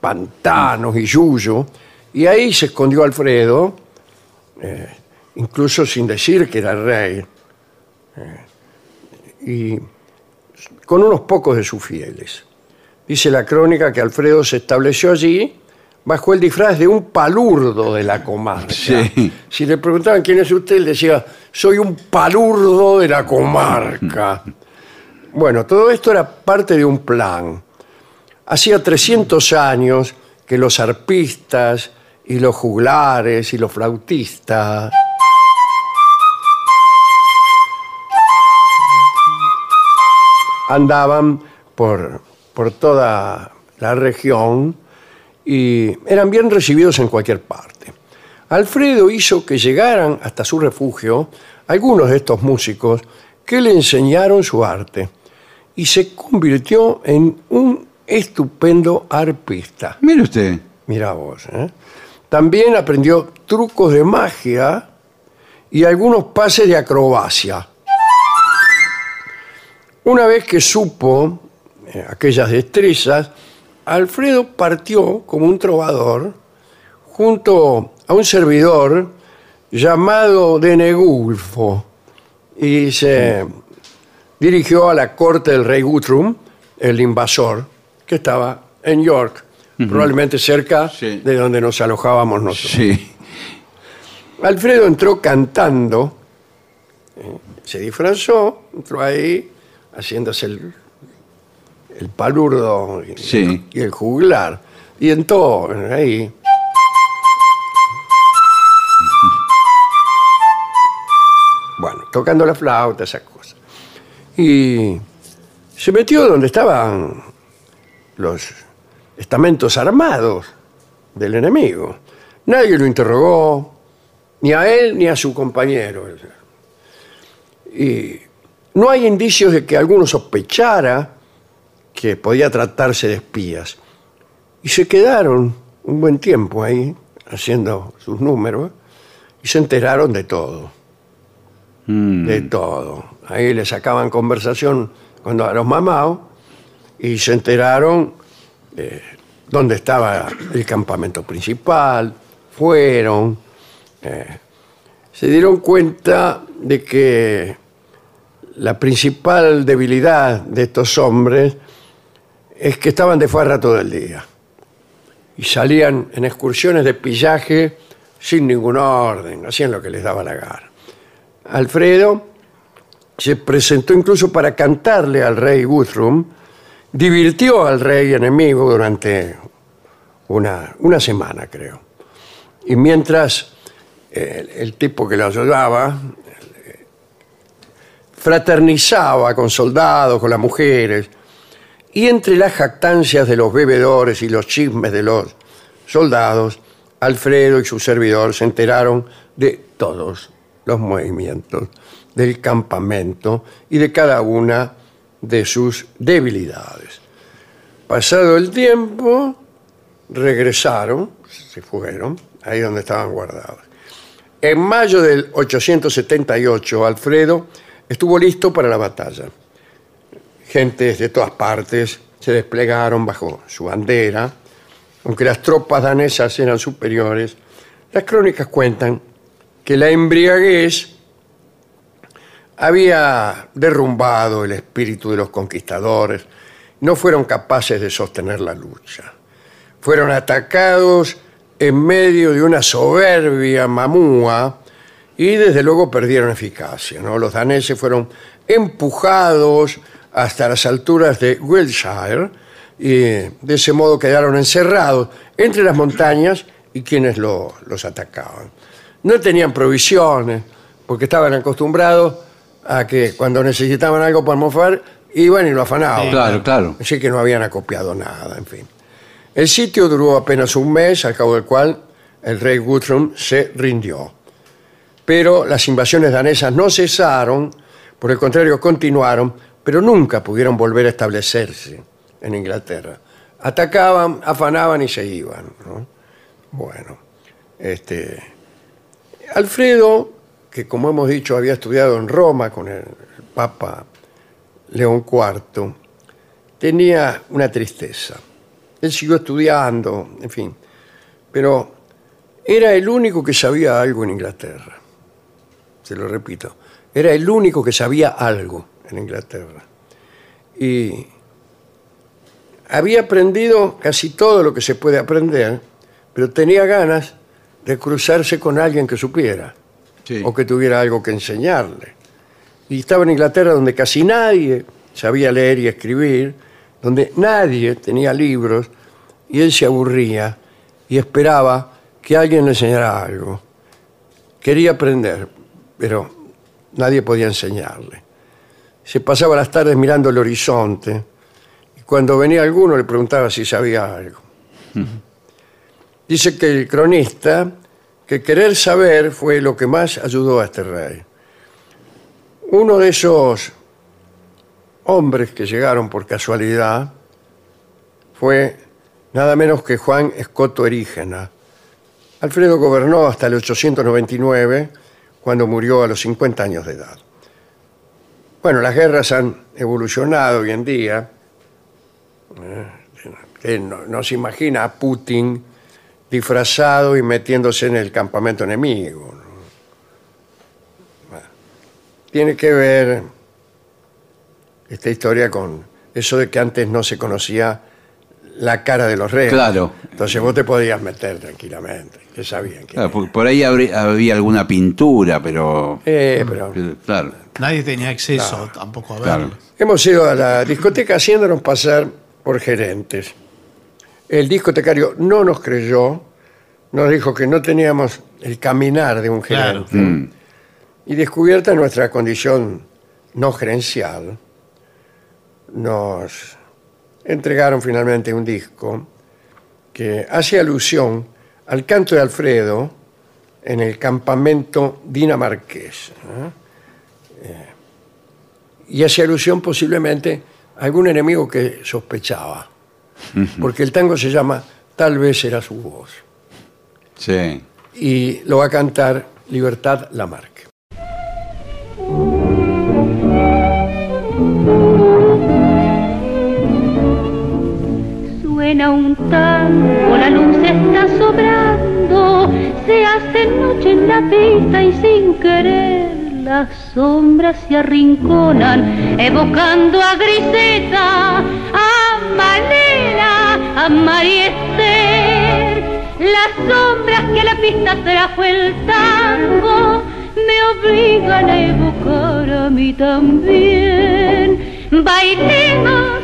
pantanos y yuyo. Y ahí se escondió Alfredo, eh, incluso sin decir que era rey, eh, y con unos pocos de sus fieles. Dice la crónica que Alfredo se estableció allí bajo el disfraz de un palurdo de la comarca. Sí. Si le preguntaban quién es usted, él decía, soy un palurdo de la comarca. Bueno, todo esto era parte de un plan. Hacía 300 años que los arpistas y los juglares y los flautistas andaban por, por toda la región y eran bien recibidos en cualquier parte. Alfredo hizo que llegaran hasta su refugio algunos de estos músicos que le enseñaron su arte y se convirtió en un estupendo arpista. mire usted. Mira vos. ¿eh? También aprendió trucos de magia y algunos pases de acrobacia. Una vez que supo eh, aquellas destrezas, Alfredo partió como un trovador junto a un servidor llamado Denegulfo, y se dirigió a la corte del rey Guthrum, el invasor, que estaba en York, probablemente cerca Sí. de donde nos alojábamos nosotros. Sí. Alfredo entró cantando, eh, se disfrazó, entró ahí haciéndose el, el palurdo y, Sí. y el juglar. Y entró ahí. Bueno, tocando la flauta, esas cosas. Y se metió donde estaban los estamentos armados del enemigo. Nadie lo interrogó, ni a él ni a su compañero. Y no hay indicios de que alguno sospechara que podía tratarse de espías. Y se quedaron un buen tiempo ahí, haciendo sus números, y se enteraron de todo. De todo. Ahí le sacaban conversación cuando a los mamados y se enteraron eh, dónde estaba el campamento principal, fueron, eh, se dieron cuenta de que la principal debilidad de estos hombres es que estaban de farra todo el día y salían en excursiones de pillaje sin ningún orden, hacían lo que les daba la gana. Alfredo se presentó incluso para cantarle al rey Guthrum, divirtió al rey enemigo durante una, una semana, creo. Y mientras eh, el tipo que lo ayudaba eh, fraternizaba con soldados, con las mujeres, y entre las jactancias de los bebedores y los chismes de los soldados, Alfredo y su servidor se enteraron de todos los movimientos del campamento y de cada una de sus debilidades. Pasado el tiempo, regresaron, se fueron, ahí donde estaban guardados. En mayo del 878, Alfredo estuvo listo para la batalla. Gentes de todas partes se desplegaron bajo su bandera. Aunque las tropas danesas eran superiores, las crónicas cuentan que la embriaguez había derrumbado el espíritu de los conquistadores. No fueron capaces de sostener la lucha. Fueron atacados en medio de una soberbia mamúa y desde luego perdieron eficacia. ¿no? Los daneses fueron empujados hasta las alturas de Wiltshire y de ese modo quedaron encerrados entre las montañas y quienes lo- los atacaban. No tenían provisiones porque estaban acostumbrados a que cuando necesitaban algo para mofar iban y lo afanaban. Claro, claro. Así que no habían acopiado nada, en fin. El sitio duró apenas un mes, al cabo del cual el rey Guthrum se rindió. Pero las invasiones danesas no cesaron, por el contrario, continuaron, pero nunca pudieron volver a establecerse en Inglaterra. Atacaban, afanaban y se iban. ¿no? Bueno, este, Alfredo, que como hemos dicho había estudiado en Roma con el Papa León IV, tenía una tristeza. Él siguió estudiando, en fin, pero era el único que sabía algo en Inglaterra. Se lo repito, era el único que sabía algo en Inglaterra. Y había aprendido casi todo lo que se puede aprender, pero tenía ganas de cruzarse con alguien que supiera Sí. o que tuviera algo que enseñarle. Y estaba en Inglaterra donde casi nadie sabía leer y escribir, donde nadie tenía libros, y él se aburría y esperaba que alguien le enseñara algo. Quería aprender, pero nadie podía enseñarle. Se pasaba las tardes mirando el horizonte, y cuando venía alguno le preguntaba si sabía algo. Dice que el cronista, que querer saber fue lo que más ayudó a este rey. Uno de esos hombres que llegaron por casualidad fue nada menos que Juan Escoto Erígena. Alfredo gobernó hasta el 899, cuando murió a los 50 años de edad. Bueno, las guerras han evolucionado hoy en día. Eh, que no, se imagina a Putin disfrazado y metiéndose en el campamento enemigo. tiene que ver esta historia con eso de que antes no se conocía la cara de los reyes. Claro. Entonces vos te podías meter tranquilamente, que sabían que... Claro, por, por ahí habría- había alguna pintura, pero. Eh, pero Claro. Nadie tenía acceso tampoco a verlo. Claro. hemos ido a la discoteca haciéndonos pasar por gerentes. El discotecario no nos creyó, nos dijo que no teníamos el caminar de un Claro. gerente. Y descubierta nuestra condición no gerencial, nos entregaron finalmente un disco que hace alusión al canto de Alfredo en el campamento dinamarqués. ¿eh? Eh, y hace alusión posiblemente a algún enemigo que sospechaba, porque el tango se llama Tal vez será su voz, Sí. y lo va a cantar Libertad Lamarque. Suena un tango, la luz está sobrando, se hace noche en la pista y sin querer las sombras se arrinconan, evocando a Griseta, a Malena, a María Esther. Las sombras que a la pista trajo el tango me obligan a evocar a mí también. Bailemos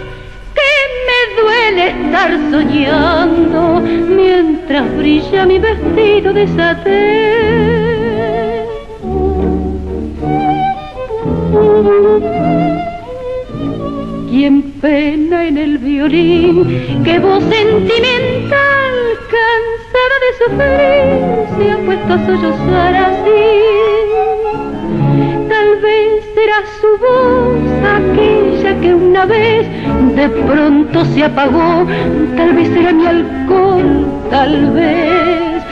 duele estar soñando mientras brilla mi vestido de satén. Quien pena en el violín, que voz sentimental, cansada de sufrir, se ha puesto a sollozar así. Vez será su voz aquella que una vez de pronto se apagó. Tal vez será mi alcohol, tal vez.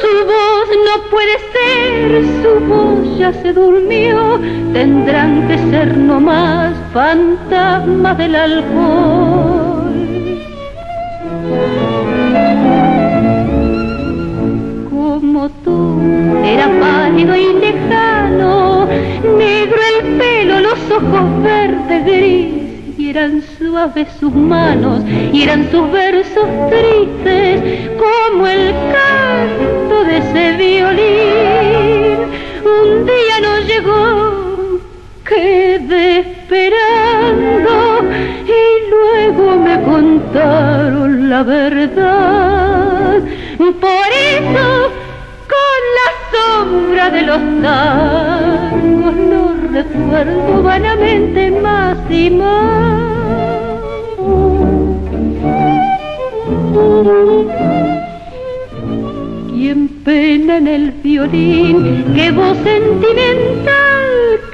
Su voz no puede ser, su voz ya se durmió. Tendrán que ser nomás fantasmas del alcohol. como tú, era pálido y ojos verdes gris, y eran suaves sus manos, y eran sus versos tristes, como el canto de ese violín. Un día no llegó, quedé esperando, y luego me contaron la verdad. Por eso, con la sombra de los recuerdo vanamente más y más. Quien pena en el violín, que voz sentimental,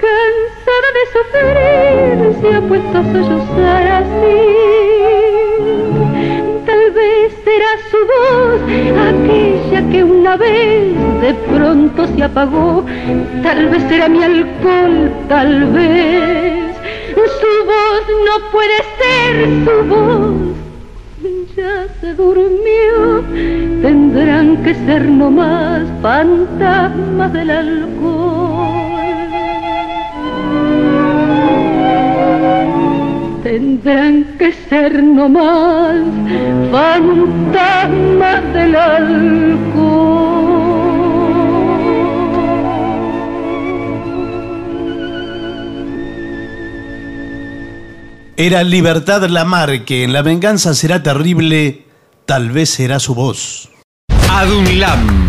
cansada de sufrir, se ha puesto a sollozar así. Será su voz, aquella que una vez de pronto se apagó. Tal vez será mi alcohol, tal vez. Su voz no puede ser su voz. Ya se durmió, tendrán que ser nomás fantasmas del alcohol. Tendrán que ser nomás fantasmas del Era Libertad Lamarque. En la venganza será terrible, tal vez será su voz. ADUNLAM,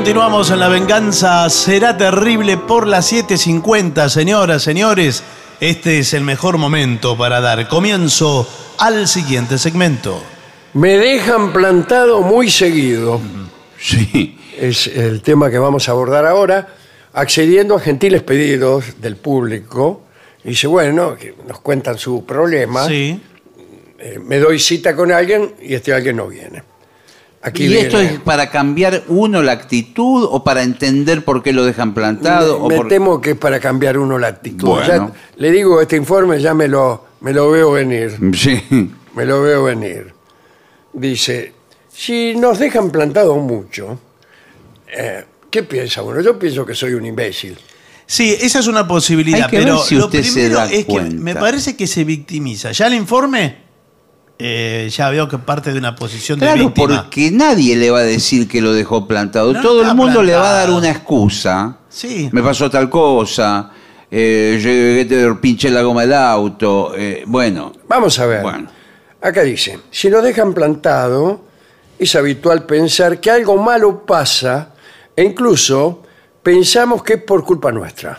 Continuamos en La Venganza Será Terrible por las 7.50, señoras, señores. Este es el mejor momento para dar comienzo al siguiente segmento. Me dejan plantado muy seguido. Sí. Es el tema que vamos a abordar ahora. accediendo a gentiles pedidos del público. Y dice, bueno, que nos cuentan su problema. Sí. Eh, me doy cita con alguien y este alguien no viene. Aquí ¿Y esto es para cambiar uno la actitud o para entender por qué lo dejan plantado? Me, o me por- temo que es para cambiar uno la actitud. Bueno. Ya le digo, este informe ya me lo, me lo veo venir. Sí. Me lo veo venir. Dice, si nos dejan plantado mucho, eh, ¿qué piensa uno? Yo pienso que soy un imbécil. Sí, esa es una posibilidad, Hay que pero ver si lo usted se primero da es que me parece que se victimiza. Ya el informe, eh, ya veo que parte de una posición de Claro, víctima. porque nadie le va a decir que lo dejó plantado. No Todo el mundo le va a dar una excusa. Sí. Me pasó tal cosa. eh, llegué, te pinché la goma del auto. eh, bueno, Vamos a ver. Bueno. Acá dice, si nos dejan plantado, es habitual pensar que algo malo pasa e incluso pensamos que es por culpa nuestra.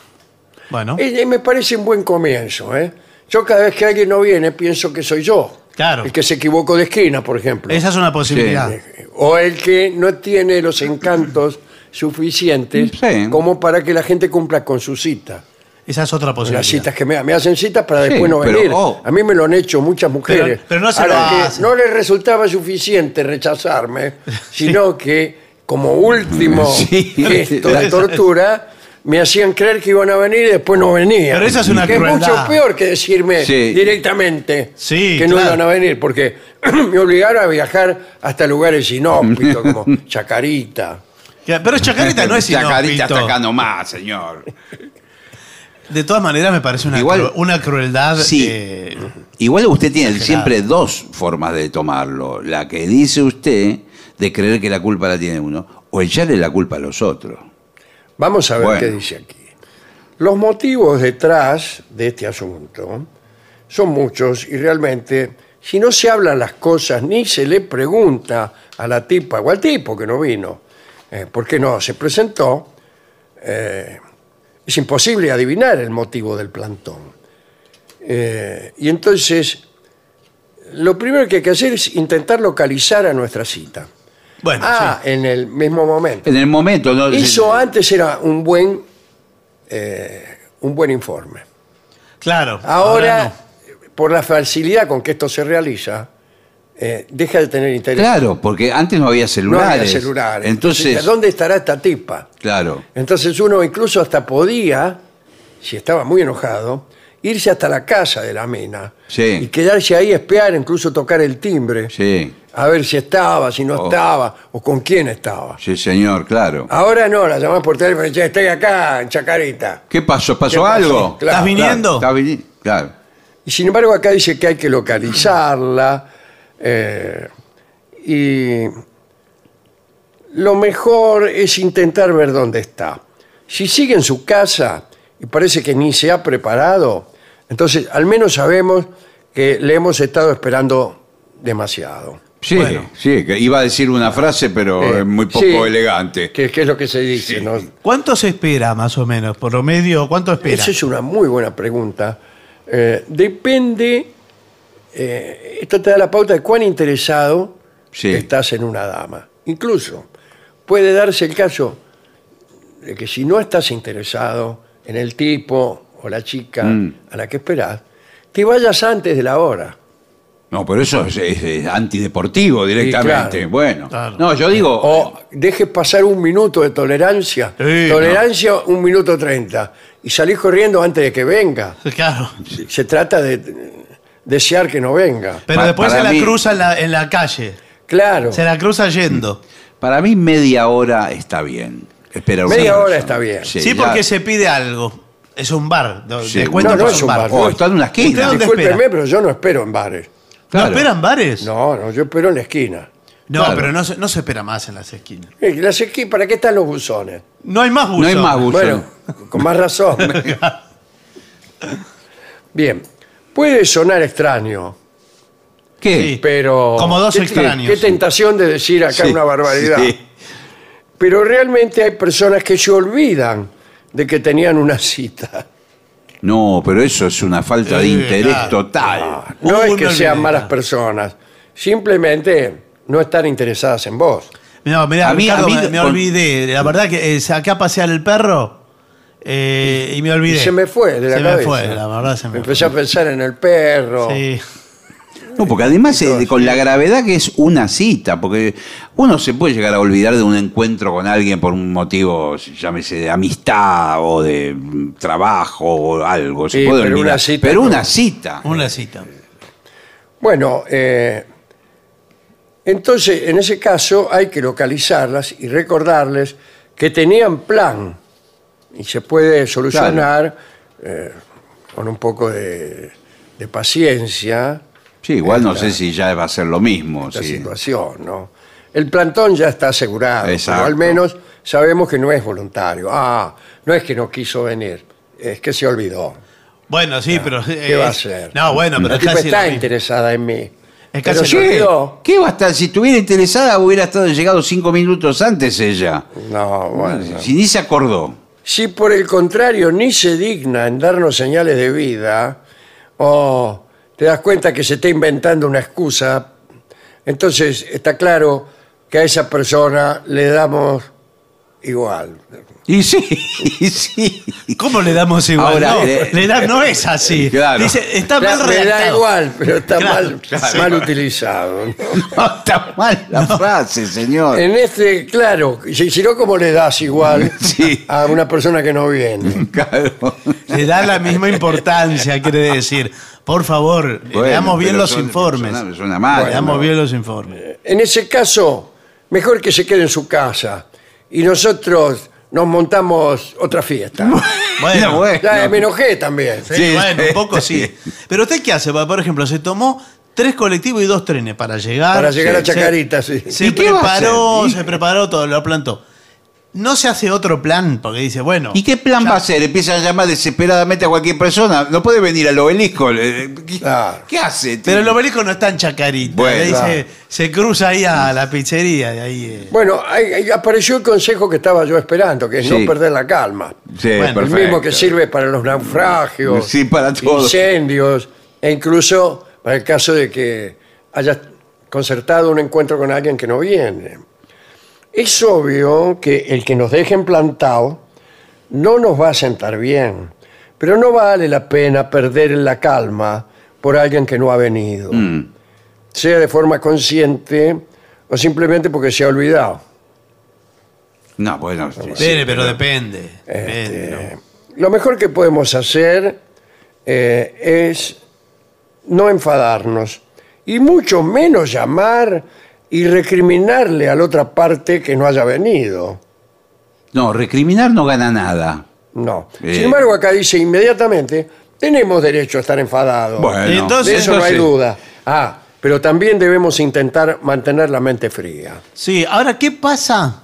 Bueno, Y, y me parece un buen comienzo. ¿eh? Yo cada vez que alguien no viene pienso que soy yo. Claro. El que se equivocó de esquina, por ejemplo. esa es una posibilidad. O el que no tiene los encantos suficientes Sí. como para que la gente cumpla con su cita. Esa es otra Las posibilidad. citas que me, me hacen citas para Sí, después no pero, venir. oh. A mí me lo han hecho muchas mujeres. Pero- pero no se a lo las que no les resultaba suficiente rechazarme, sino que como último Sí. gesto de tortura me hacían creer que iban a venir y después no venían. Pero esa es una que es crueldad. mucho peor que decirme Sí. directamente Sí, que no claro. iban a venir, porque me obligaron a viajar hasta lugares inhóspitos como Chacarita. Que- Pero Chacarita no es Chacarita inhóspito. hasta acá nomás, señor. De todas maneras me parece una, Igual- cru- una crueldad. Sí. eh, Igual usted tiene siempre dos formas de tomarlo. La que dice usted de creer que la culpa la tiene uno o echarle la culpa a los otros. Vamos a ver Bueno. qué dice aquí. Los motivos detrás de este asunto son muchos y realmente, si no se hablan las cosas ni se le pregunta a la tipa o al tipo que no vino, eh, ¿por qué no se presentó? eh, es imposible adivinar el motivo del plantón. Eh, y entonces, lo primero que hay que hacer es intentar localizar a nuestra cita. Bueno, Ah, en el mismo momento. En el momento, ¿no? Eso antes era un buen, eh, un buen informe. claro. Ahora, no. por la facilidad con que esto se realiza, eh, deja de tener interés. Claro, porque antes no había no celulares. había celulares. Entonces, ¿dónde estará esta tipa? claro. Entonces uno incluso hasta podía, si estaba muy enojado, irse hasta la casa de la mina Sí. y quedarse ahí, espiar, incluso tocar el timbre, Sí, a ver si estaba, si no Oh. estaba, o con quién estaba. sí, señor, claro. Ahora no, la llamás por teléfono y dices, estoy acá en Chacarita. ¿Qué pasó? ¿Pasó, ¿Qué pasó? algo? Claro, ¿Estás viniendo? Claro, está vini- claro. Y sin embargo acá dice que hay que localizarla eh, y lo mejor es intentar ver dónde está. Si sigue en su casa y parece que ni se ha preparado, entonces al menos sabemos que le hemos estado esperando demasiado. Sí, Bueno. sí, que iba a decir una frase, pero Eh, es muy poco sí, elegante. Que, que es lo que se dice, ¿no? ¿Cuánto se espera más o menos? Por lo medio, ¿cuánto espera? Esa es una muy buena pregunta. Eh, depende, eh, esto te da la pauta de cuán interesado Sí. estás en una dama. Incluso puede darse el caso de que si no estás interesado en el tipo o la chica Mm. a la que esperás, te vayas antes de la hora. No, pero eso es, es- es antideportivo directamente. claro. Bueno, Claro. no, yo digo, O dejes pasar un minuto de tolerancia. Sí, tolerancia un minuto treinta. Y salís corriendo antes de que venga. Claro. Se trata de desear que no venga. Pero Pa- después para se la mí- cruza en la, en la calle. Claro. Se la cruza yendo. para mí media hora está bien. Esperar una Media hora persona. está bien. Sí, ya- porque se pide algo. Es un bar. No, Sí, Te cuento no, es un bar. Oh, está en una ¿Usted esquina. dónde Discúlpeme, espera? pero yo no espero en bares. Claro. ¿No esperan bares? No, no, yo espero en la esquina. No, Claro. pero no se, no se espera más en las esquinas. Eh, las esquinas, ¿Para qué están los buzones? No hay más buzón. No hay más buzón. Bueno, con más razón. Bien, puede sonar extraño, ¿Qué? Sí. pero... Como dos qué- extraños. Qué tentación de decir acá Sí, una barbaridad. sí. Pero realmente hay personas que se olvidan de que tenían una cita. No, pero eso es una falta de interés claro. total. No es que me sean malas personas, simplemente no están interesadas en vos. No, mirá, A mí- Ricardo, a mí- me, me olvidé. La verdad que eh, acá a pasear el perro Eh, y me olvidé. Y se me fue de la Se cabeza. me fue, la verdad se me, Empecé a pensar en el perro. Sí. No, porque además eh, con la gravedad que es una cita, porque uno se puede llegar a olvidar de un encuentro con alguien por un motivo, llámese de amistad o de mm, trabajo o algo, se Sí, puede pero olvidar. una cita pero no. una cita. Una cita. Bueno, eh, entonces en ese caso hay que localizarlas y recordarles que tenían plan y se puede solucionar eh, con un poco de, de paciencia Sí, igual no sé si ya va a ser lo mismo. esta sí. situación, ¿no? El plantón ya está asegurado, Exacto. pero al menos sabemos que no es voluntario. Ah, no es que no quiso venir, es que se olvidó. Bueno, sí, pero. ¿Qué eh, va a hacer? No, bueno, pero La es está interesada en mí. Es casi. ¿Qué va a estar? Si estuviera interesada, hubiera estado llegado cinco minutos antes ella. No, bueno. Si ni se acordó. Si por el contrario ni se digna en darnos señales de vida, o te das cuenta que se está inventando una excusa, entonces está claro que a esa persona le damos igual. Y sí, y sí. ¿Cómo le damos igual? Ahora, no, eh, le da- no es así. Claro. Dice, está Da- mal me da redactado. igual, pero está Claro, mal, claro. mal utilizado. ¿no? No está mal la frase, señor. En este, claro, si, si no, ¿cómo le das igual Sí. a una persona que no viene? Claro. Le da la misma importancia, quiere decir. Por favor, Bueno, leamos bien los son- informes. Suena, suena mal. leamos ¿no? bien los informes. En ese caso, mejor que se quede en su casa y nosotros nos montamos otra fiesta. Bueno, bueno. Ya me enojé también. Sí, Sí, bueno, sí. un poco sí. Pero usted qué hace? Por ejemplo, se tomó tres colectivos y dos trenes para llegar. Para llegar a Se- Chacarita, sí. Se ¿Y qué va a preparó, se preparó todo, lo plantó. No se hace otro plan, porque dice, bueno. ¿Y qué plan ya- va a hacer? Empiezan a llamar desesperadamente a cualquier persona. No puede venir al obelisco. eh, ¿Qué, Claro. qué hace? tío? Pero el obelisco no está en Chacarita. Bueno. le dice, Claro. se cruza ahí a la pizzería. De ahí, eh. Bueno, ahí, ahí apareció el consejo que estaba yo esperando, que es Sí. no perder la calma. Sí, Bueno, El mismo que sirve para los naufragios, Sí, para todo. incendios, e incluso para el caso de que hayas concertado un encuentro con alguien que no viene. Es obvio que el que nos dejen plantado no nos va a sentar bien, pero no vale la pena perder la calma por alguien que no ha venido, Mm. sea de forma consciente o simplemente porque se ha olvidado. No, bueno. sí, Depende, sí, pero depende. depende, Este, ¿no? Lo mejor que podemos hacer eh, es no enfadarnos y mucho menos llamar y recriminarle a la otra parte que no haya venido. No, recriminar no gana nada. No. Eh. Sin embargo, acá dice inmediatamente, tenemos derecho a estar enfadados. Bueno, Entonces- de eso no hay duda. Ah, pero también debemos intentar mantener la mente fría. Sí, ahora, ¿qué pasa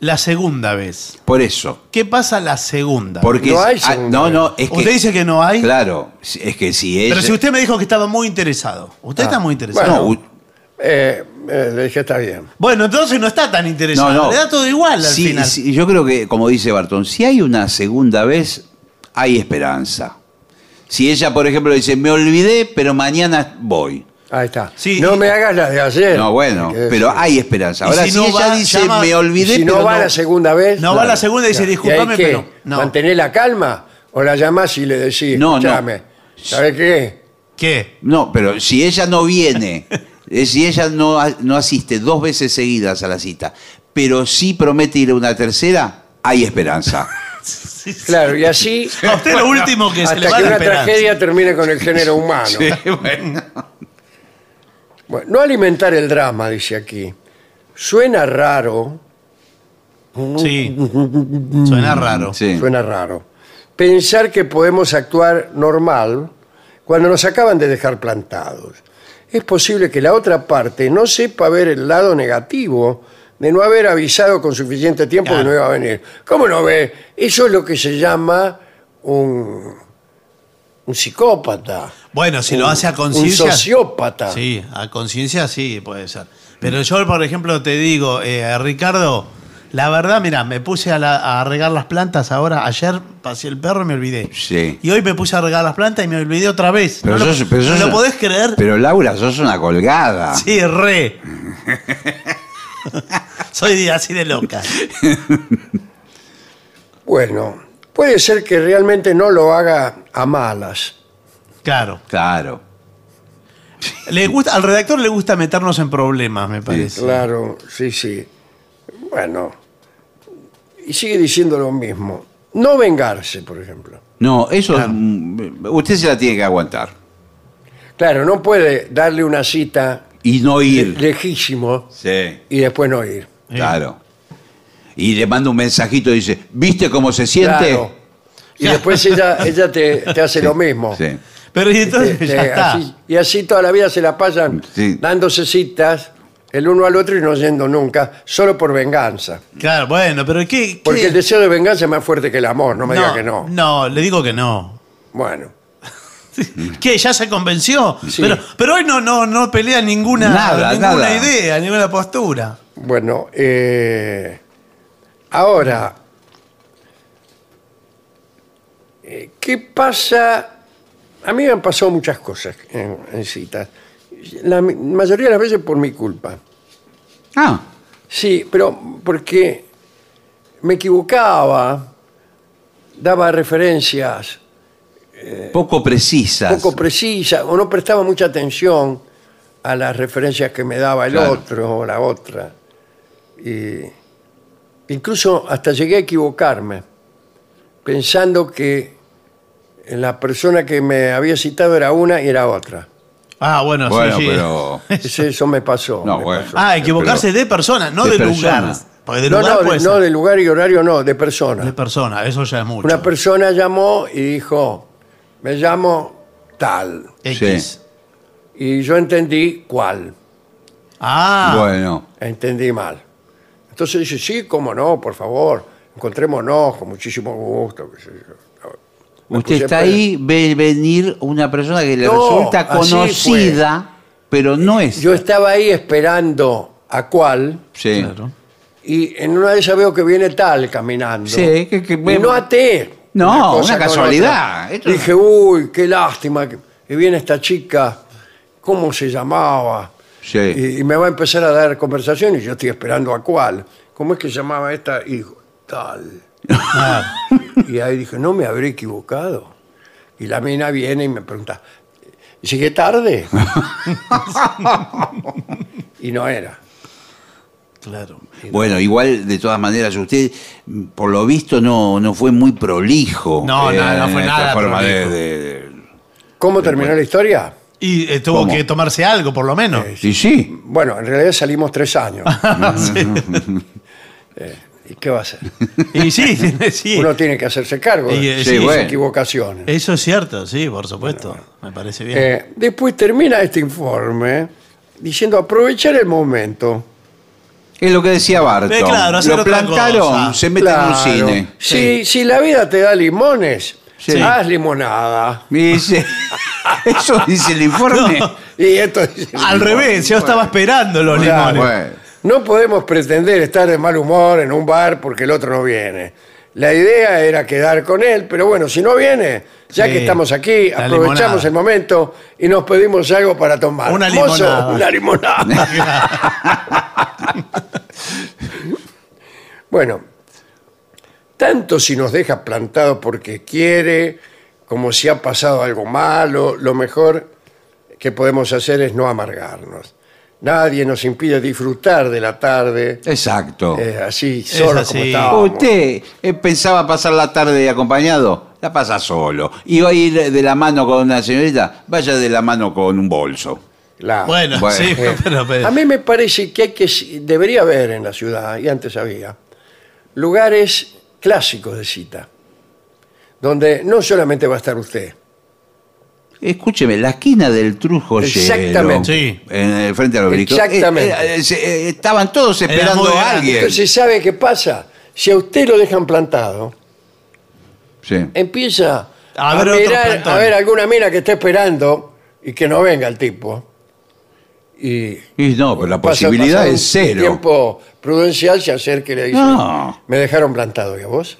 la segunda vez? Por eso. ¿Qué pasa la segunda? Porque No hay ah, segunda no, es que Usted dice que no hay. claro, es que si ella Pero si usted me dijo que estaba muy interesado. Usted está muy interesado. Bueno, no, u- Eh, eh, le dije, está bien. Bueno, entonces no está tan interesado. no, no. Le da todo igual al Sí, final. sí, yo creo que como dice Bartón, si hay una segunda vez hay esperanza. Si ella, por ejemplo, dice, "Me olvidé, pero mañana voy." Ahí está. Sí, no y- me hagas las de ayer. No, bueno, pero hay esperanza. Ahora si si, no ella va, dice, llama- "Me olvidé, si no pero va la segunda vez. No va la segunda y dice, ¿Y discúlpame, pero. No. ¿Mantener la calma? ¿O la llamás y le decís, No, ¿sabes qué? ¿Qué? No, pero si ella no viene, si ella no, no asiste dos veces seguidas a la cita, pero sí promete ir a una tercera, hay esperanza. Claro, y así A usted lo último que se le hasta va que la una esperanza. tragedia termine con el género humano. bueno. Bueno, no alimentar el drama, dice aquí. Suena raro, Sí. Suena raro. Sí. suena raro. Pensar que podemos actuar normal cuando nos acaban de dejar plantados. Es posible que la otra parte no sepa ver el lado negativo de no haber avisado con suficiente tiempo que no iba a venir. ¿Cómo no ve? Eso es lo que se llama un, un psicópata. Bueno, si lo Un- hace a Un conciencia. sociópata. Sí, a conciencia sí, puede ser. Pero yo, por ejemplo, te digo, eh, Ricardo, la verdad, mira, me puse a, la- a regar las plantas ahora. Ayer pasé el perro y me olvidé. Sí. Y hoy me puse a regar las plantas y me olvidé otra vez. Pero ¿No, lo, sos- pero ¿no sos- lo podés creer? Pero Laura, sos una colgada. Sí, re. Soy de- así de loca. Bueno, puede ser que realmente no lo haga a malas. Claro. Claro. Le gusta, al redactor le gusta meternos en problemas, me parece. Claro, sí, sí. Bueno, y sigue diciendo lo mismo. No vengarse, por ejemplo. No, eso mm, usted se la tiene que aguantar. Claro, no puede darle una cita Y no ir. lejísimo Sí, y después no ir. claro. Y le manda un mensajito y dice, ¿viste cómo se siente? Claro. Y después ella, ella te, te hace lo mismo. Sí. Pero y entonces Te- ya te- está. así- y así toda la vida se la pasan Sí. dándose citas el uno al otro y no yendo nunca, solo por venganza. Claro, bueno, pero ¿qué? qué? Porque el deseo de venganza es más fuerte que el amor, no me diga que no. No, le digo que no. Bueno, ¿Qué? ¿Ya se convenció? Sí. Pero, pero hoy no, no, no pelea ninguna, Nada, ninguna nada. idea, ninguna postura. bueno, eh, ahora, eh, ¿qué pasa? A mí me han pasado muchas cosas en, en citas. La mayoría de las veces por mi culpa. Ah, Sí, pero porque me equivocaba, daba referencias poco precisas. poco precisas o no prestaba mucha atención a las referencias que me daba el Claro. otro o la otra. Y incluso hasta llegué a equivocarme, pensando que la persona que me había citado era una y era otra. Ah, bueno, bueno, sí, sí. pero... Eso, eso me pasó. No, me bueno. pasó. Ah, equivocarse de persona, no de de, persona. lugar. Porque de no, lugar no, de, no, de lugar y horario no, de persona. De persona, eso ya es mucho. Una persona llamó y dijo, me llamo tal. X. Y yo entendí cuál. Ah, Bueno, Entendí mal. Entonces dice, sí, cómo no, por favor, encontrémonos con muchísimo gusto. qué sé yo. Usted está ahí, ve venir una persona que le No, resulta así conocida, pero no es. Yo estaba ahí esperando a cuál Sí. claro. y en una de esas veo que viene tal caminando. Sí, que- que- y no até. No, cosa una con casualidad. otra. Esto- Dije, uy, qué lástima que que viene esta chica. ¿Cómo se llamaba? Sí. Y, y me va a empezar a dar conversación y yo estoy esperando a cuál. ¿Cómo es que se llamaba esta? Y tal. Y ahí dije, no me habré equivocado. Y la mina viene y me pregunta, ¿sigue tarde? y no era. claro. Bueno, igual, de todas maneras, usted, por lo visto, no, no fue muy prolijo. No, no, no fue nada forma de- prolijo. de- de- ¿Cómo terminó la historia? Y eh, tuvo ¿Cómo? que tomarse algo, por lo menos. Sí, sí. Bueno, en realidad salimos tres años. Sí. ¿Y qué va a hacer? Y sí, sí. Uno tiene que hacerse cargo Y, de eh, sus sí, bueno. equivocaciones. Eso es cierto, sí, por supuesto. Me parece bien. Eh, después termina este informe diciendo aprovechar el momento. Es lo que decía Barton. Eh, claro, hacer lo otra plantaron, cosa. se mete Claro. en un cine. Si, si la vida te da limones, Sí. haz limonada. Dice, eso dice el informe. No. Y esto es Al revés, yo estaba esperando los Claro. limones. Bueno. No podemos pretender estar de mal humor en un bar porque el otro no viene. La idea era quedar con él, pero bueno, si no viene, ya Sí. que estamos aquí, La aprovechamos limonada. el momento y nos pedimos algo para tomar. Una Mozo, limonada. una limonada. bueno, tanto si nos deja plantado porque quiere, como si ha pasado algo malo, lo mejor que podemos hacer es no amargarnos. Nadie nos impide disfrutar de la tarde Exacto. eh, así, solo así. como estábamos. ¿Usted eh, pensaba pasar la tarde acompañado? La pasa solo. ¿Iba a ir de la mano con una señorita? Vaya de la mano con un bolso. Claro. Bueno, Bueno. sí, Eh, pero, pero- A mí me parece que, hay que debería haber en la ciudad, y antes había, lugares clásicos de cita, donde no solamente va a estar usted, Escúcheme, la esquina del Trujo Exactamente. Sí. En el frente al obelisco. Exactamente. eh, eh, se- eh, estaban todos Era esperando muy a grande. alguien. Entonces, ¿sabe qué pasa? Si a usted lo dejan plantado, Sí. empieza A a, ver otros mirar, plantones. a ver alguna mina que esté esperando y que no venga el tipo. Y Y no, pero la pasa- posibilidad un es cero. tiempo prudencial se acerca y le dice, No. me dejaron plantado, ¿y a vos?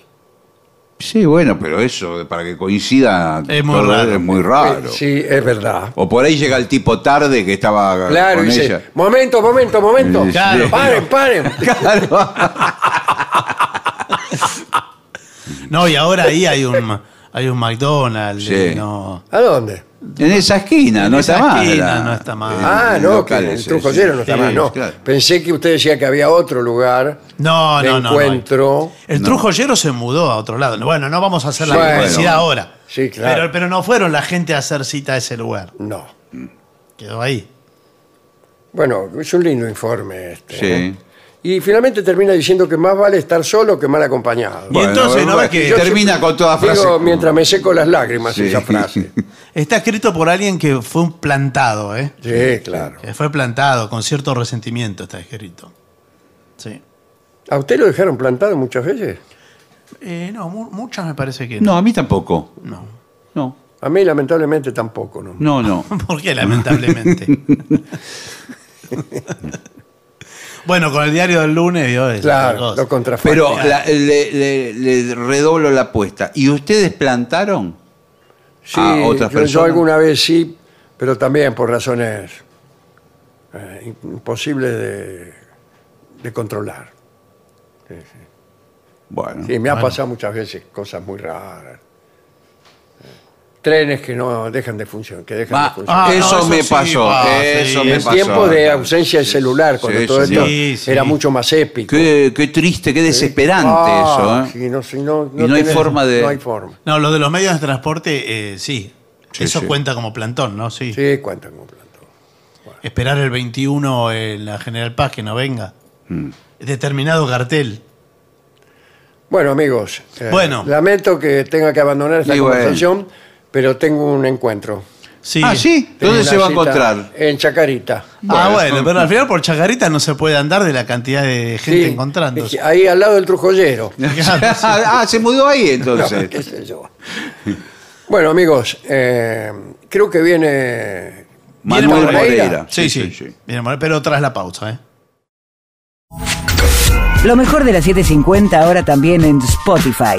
Sí, bueno, pero eso, para que coincida, Es muy todo raro. es muy raro. Eh, Sí, es verdad. O por ahí llega el tipo tarde que estaba Claro, con dice, ella. momento, momento, momento. Claro. Paren, paren. Claro. No, y ahora ahí hay un, hay un McDonald's. Sí. y no. ¿A dónde? En esa esquina, En no esa está mal. esquina la- no está mal. en Ah, no, que locales, el sí, Trujollero sí. no está Sí, mal, no. claro. Pensé que usted decía que había otro lugar No, de no, no, no. encuentro. El trujollero se mudó a otro lado. Bueno, no vamos a hacer la Bueno. publicidad ahora. Sí, claro. Pero, pero no fueron la gente a hacer cita a ese lugar. No. Quedó ahí. Bueno, es un lindo informe este. Sí. Y finalmente termina diciendo que más vale estar solo que mal acompañado. Y entonces, ¿no ves que- Yo termina siempre con toda frase. Digo, mientras me seco las lágrimas Sí. esa frase. Está escrito por alguien que fue un plantado, ¿eh? Sí, claro. Que fue plantado, con cierto resentimiento está escrito. Sí. ¿A usted lo dejaron plantado muchas veces? Eh, no, mu- muchas me parece que no. No, a mí tampoco. No. No, A mí lamentablemente tampoco, ¿no? no, no. ¿Por qué, lamentablemente? bueno, con el diario del lunes, otra Claro, lo. Pero la- le, le- le redoblo la apuesta. ¿Y ustedes plantaron? Sí, a otras yo, yo personas? alguna vez sí, pero también por razones eh, imposibles de, de controlar. Bueno. Sí, me ha Bueno. pasado muchas veces cosas muy raras. Eh, Trenes que no dejan de funcionar, que dejan Va, de funcionar. Ah, no, eso, eso me sí, pasó. va, eso sí. me en pasó. tiempos de ausencia del celular, cuando Sí, todo esto Sí, sí. era mucho más épico. Qué, qué triste, qué desesperante Ah, eso. ¿eh? sí, no, sí, no, Y no hay tenés- forma de- No hay forma. No, lo de los medios de transporte, eh, sí. Sí, Eso sí. cuenta como plantón, ¿no? Sí. Sí, cuentan con plantón. Esperar el 21 en la General Paz que no venga. Mm. Determinado cartel. Bueno, amigos, eh, Bueno. lamento que tenga que abandonar esta Y bueno. Pero tengo un encuentro. Sí. Ah, sí. Tengo ¿Dónde una se va a cita encontrar? En Chacarita. Ah, bueno, pero al final por Chacarita no se puede andar de la cantidad de gente Sí, encontrándose. Ahí al lado del Trujollero. Sí. ah, se mudó ahí entonces. qué sé yo. Bueno, amigos, eh, creo que viene Manuel Viene Moreira. Moreira. Sí, sí. Bien, pero tras la pausa, ¿eh? Lo mejor de la 750 ahora también en Spotify.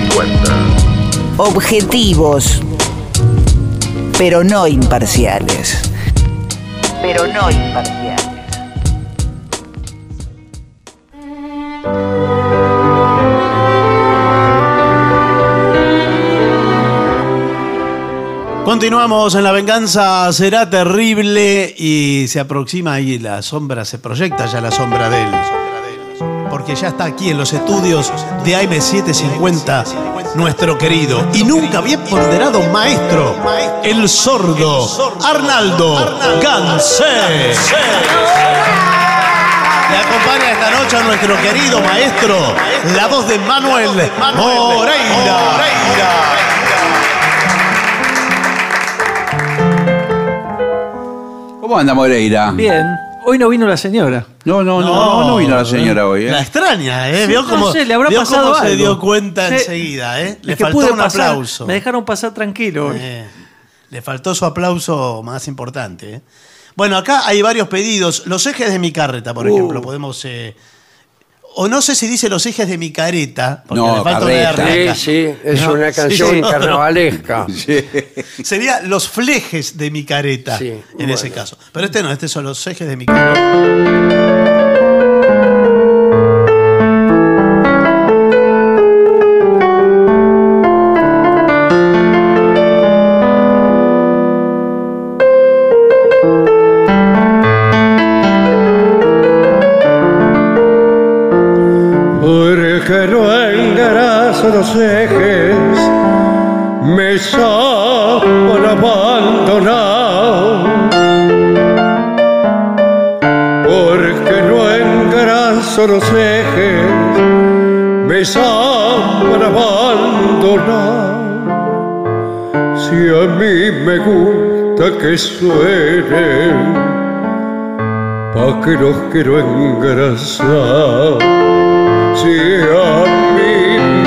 Objetivos, pero no imparciales. Pero no imparciales. Continuamos en La Venganza Será Terrible y se aproxima ahí la sombra, se proyecta ya la sombra de él. Porque ya está aquí en los estudios de AM750 nuestro querido y nunca bien ponderado maestro, el sordo Arnaldo Gansé. Le acompaña esta noche a nuestro querido maestro, la voz de Manuel Moreira. ¿Cómo anda Moreira? Bien, hoy no vino la señora. No, no, no, no, no vino la señora hoy. ¿eh? La extraña, ¿eh? Vio no cómo, sé, le habrá vio pasado cómo se dio cuenta Sí. enseguida, ¿eh? Le Es que faltó pude un pasar, aplauso. Me dejaron pasar tranquilo hoy. Eh, le faltó su aplauso más importante. ¿eh? Bueno, acá hay varios pedidos. Los ejes de mi carreta, por Uh. ejemplo, podemos... eh, o no sé si dice los ejes de mi careta, porque No, le falta carreta. una R Sí, sí, es No, una canción sí. carnavalesca. Sería los flejes de mi careta, Sí, en bueno. ese caso. Pero este no, este son los ejes de mi careta. pájaros ejes me saben abandonar. Si a mí me gusta que suene, pa' que los quiero engrasar. Si a mí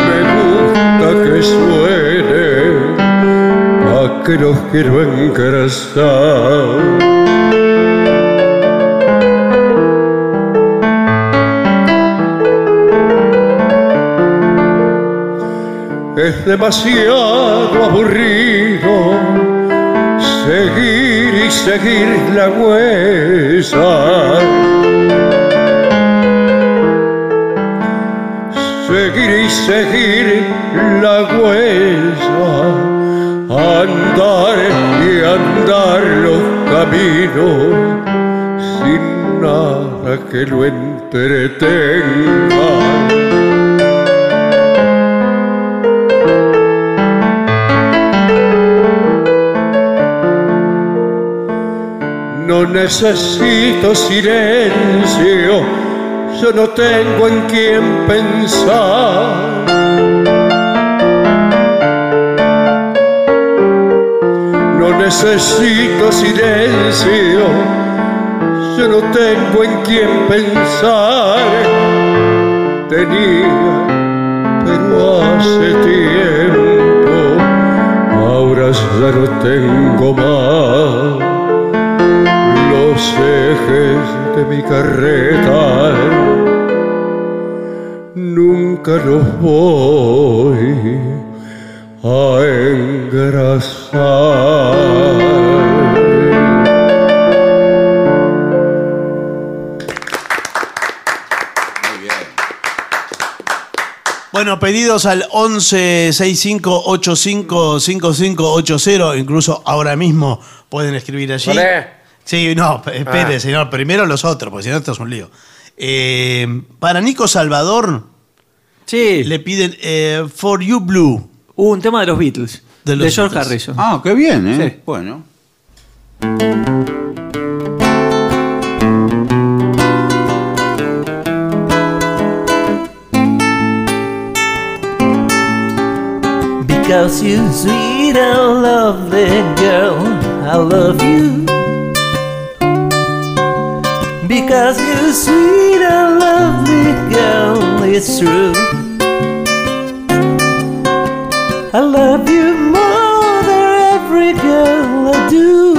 me gusta que suene, pa' que los quiero engrasar. Demasiado aburrido seguir y seguir la huella. Seguir y seguir la huella. Andar y andar los caminos sin nada que lo entretenga. No necesito silencio, yo no tengo en quién pensar. No necesito silencio, yo no tengo en quién pensar. Tenía, pero hace tiempo, ahora ya no tengo más los ejes de mi carreta nunca los voy a engrasar. Bueno, pedidos al 1165855580, incluso ahora mismo pueden escribir allí. Sí, no, espere, Ah. señor. Primero los otros, porque si no esto es un lío. Eh, para Nico Salvador Sí. le piden eh, For You Blue. Hubo un tema de los Beatles. De George Beatles. Harrison. Ah, qué bien, ¿eh? Sí. Bueno. Because you sweet and lovely girl, I love you. Because you're sweet and lovely girl, it's true. I love you more than every girl I do.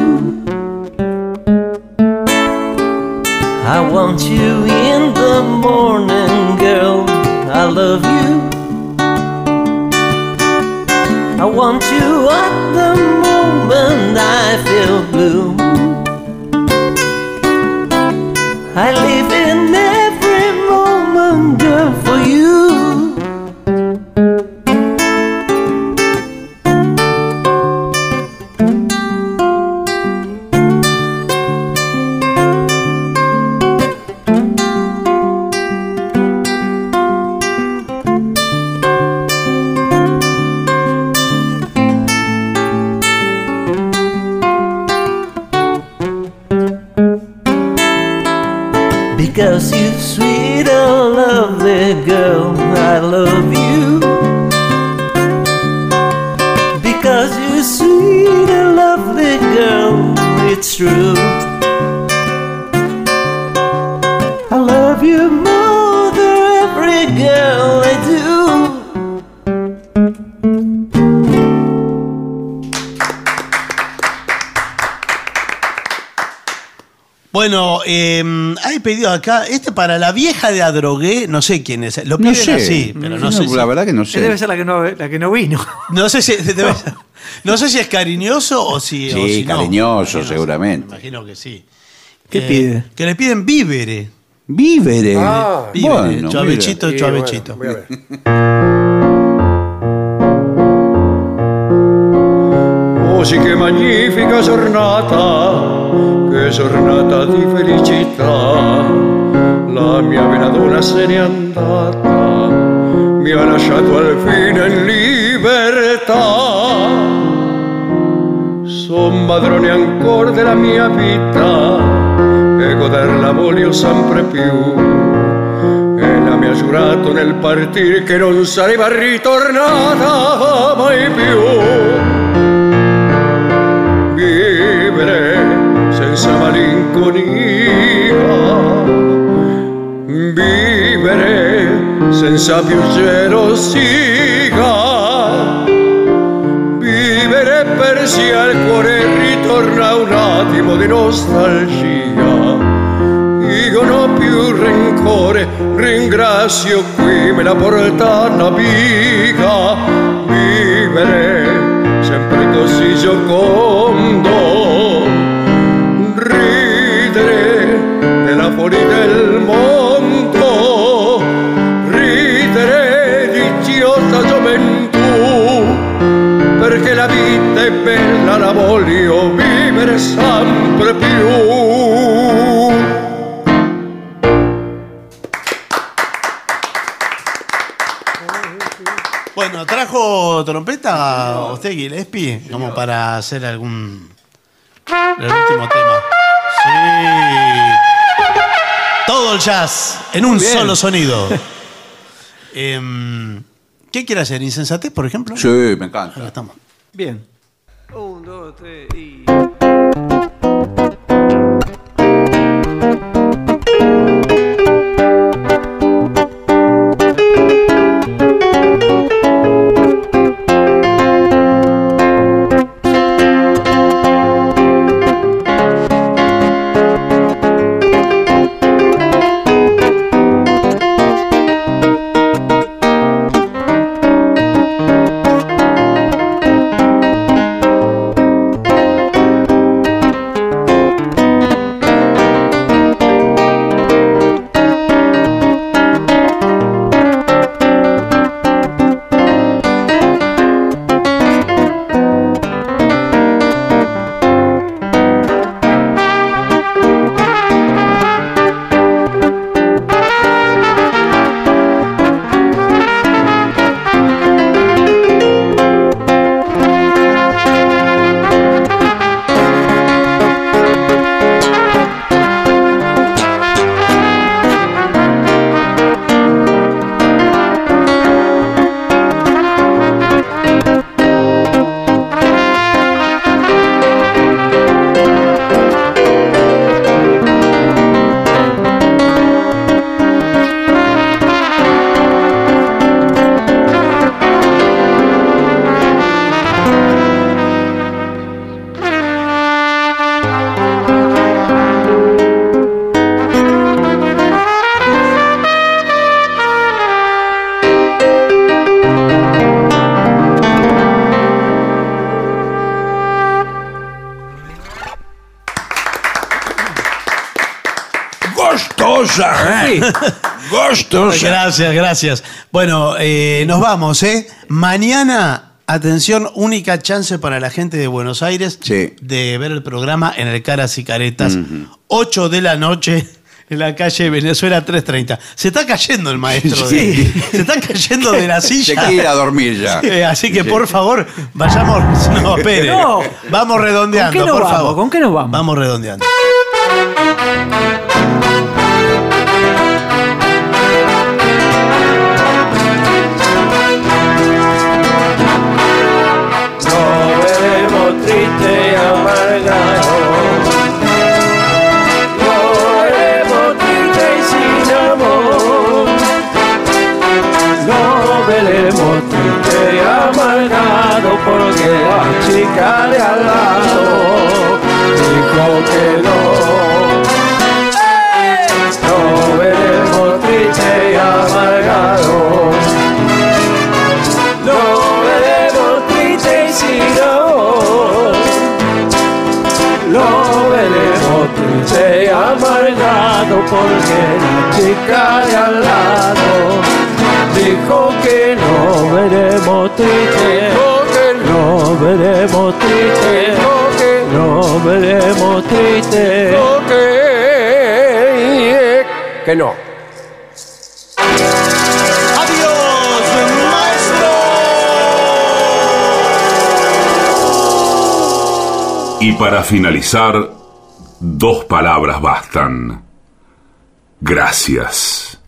I want you in the morning, girl. I love you. I want you at the moment I feel blue. I live in Bueno, eh, hay pedido acá, este para la vieja de Adrogué, no sé quién es. Lo No piden sé. así, pero no, sé. si- La verdad que no Esa Debe sé. ser la que no, la que no vino. No sé si debe ser- no sé si es cariñoso o si. o Sí, si no. cariñoso, Imagino- seguramente. Imagino que sí. ¿Qué Eh, pide? Que le piden vívere. Vívere. Ah, Vívere, Bueno, chuavechito, Sí, chuavechito. bueno, voy a ver. Oh sì che magnifica giornata, che giornata di felicità. La mia bella donna se n'è andata, mi ha lasciato al fine in libertà. Son padrone ancora della mia vita e goderla voglio sempre più. E la mi ha giurato nel partire che non sarebbe ritornata mai più. Senza più gelosia, vivere per sempre un attimo di nostalgia. Io non ho più rancore, ringrazio qui me la portata amica. Vivere sempre così giocondo, ridere della fuori del mondo, la voglio vivere sempre più. Bueno, ¿trajo trompeta usted, Gillespie? Como para hacer algún. El último tema. Sí. Todo el jazz en un Bien. solo sonido. Em, ¿Qué quiere hacer? ¿Insensatez, por ejemplo? Sí, me encanta. Acá estamos. Bien. Dos, tres y. Gostosa, ¿eh? Gostosa. Gracias, gracias. Bueno, eh, nos vamos, ¿eh? Mañana, atención, única chance para la gente de Buenos Aires Sí. de ver el programa en el Caras y Caretas. 8 de la noche en la calle Venezuela 330. Se está cayendo el maestro. de- Sí. se está cayendo de la Se silla. quiere ir a dormir ya. Así que por favor, vayamos. No, espere. No. Vamos redondeando, ¿Con qué nos por vamos? favor. ¿Con qué nos vamos? Vamos redondeando. Porque la chica de al lado dijo que no veremos triste. No veremos triste. No veremos triste. que, que no. ¡Adiós, maestro! Y para finalizar, dos palabras bastan. Gracias.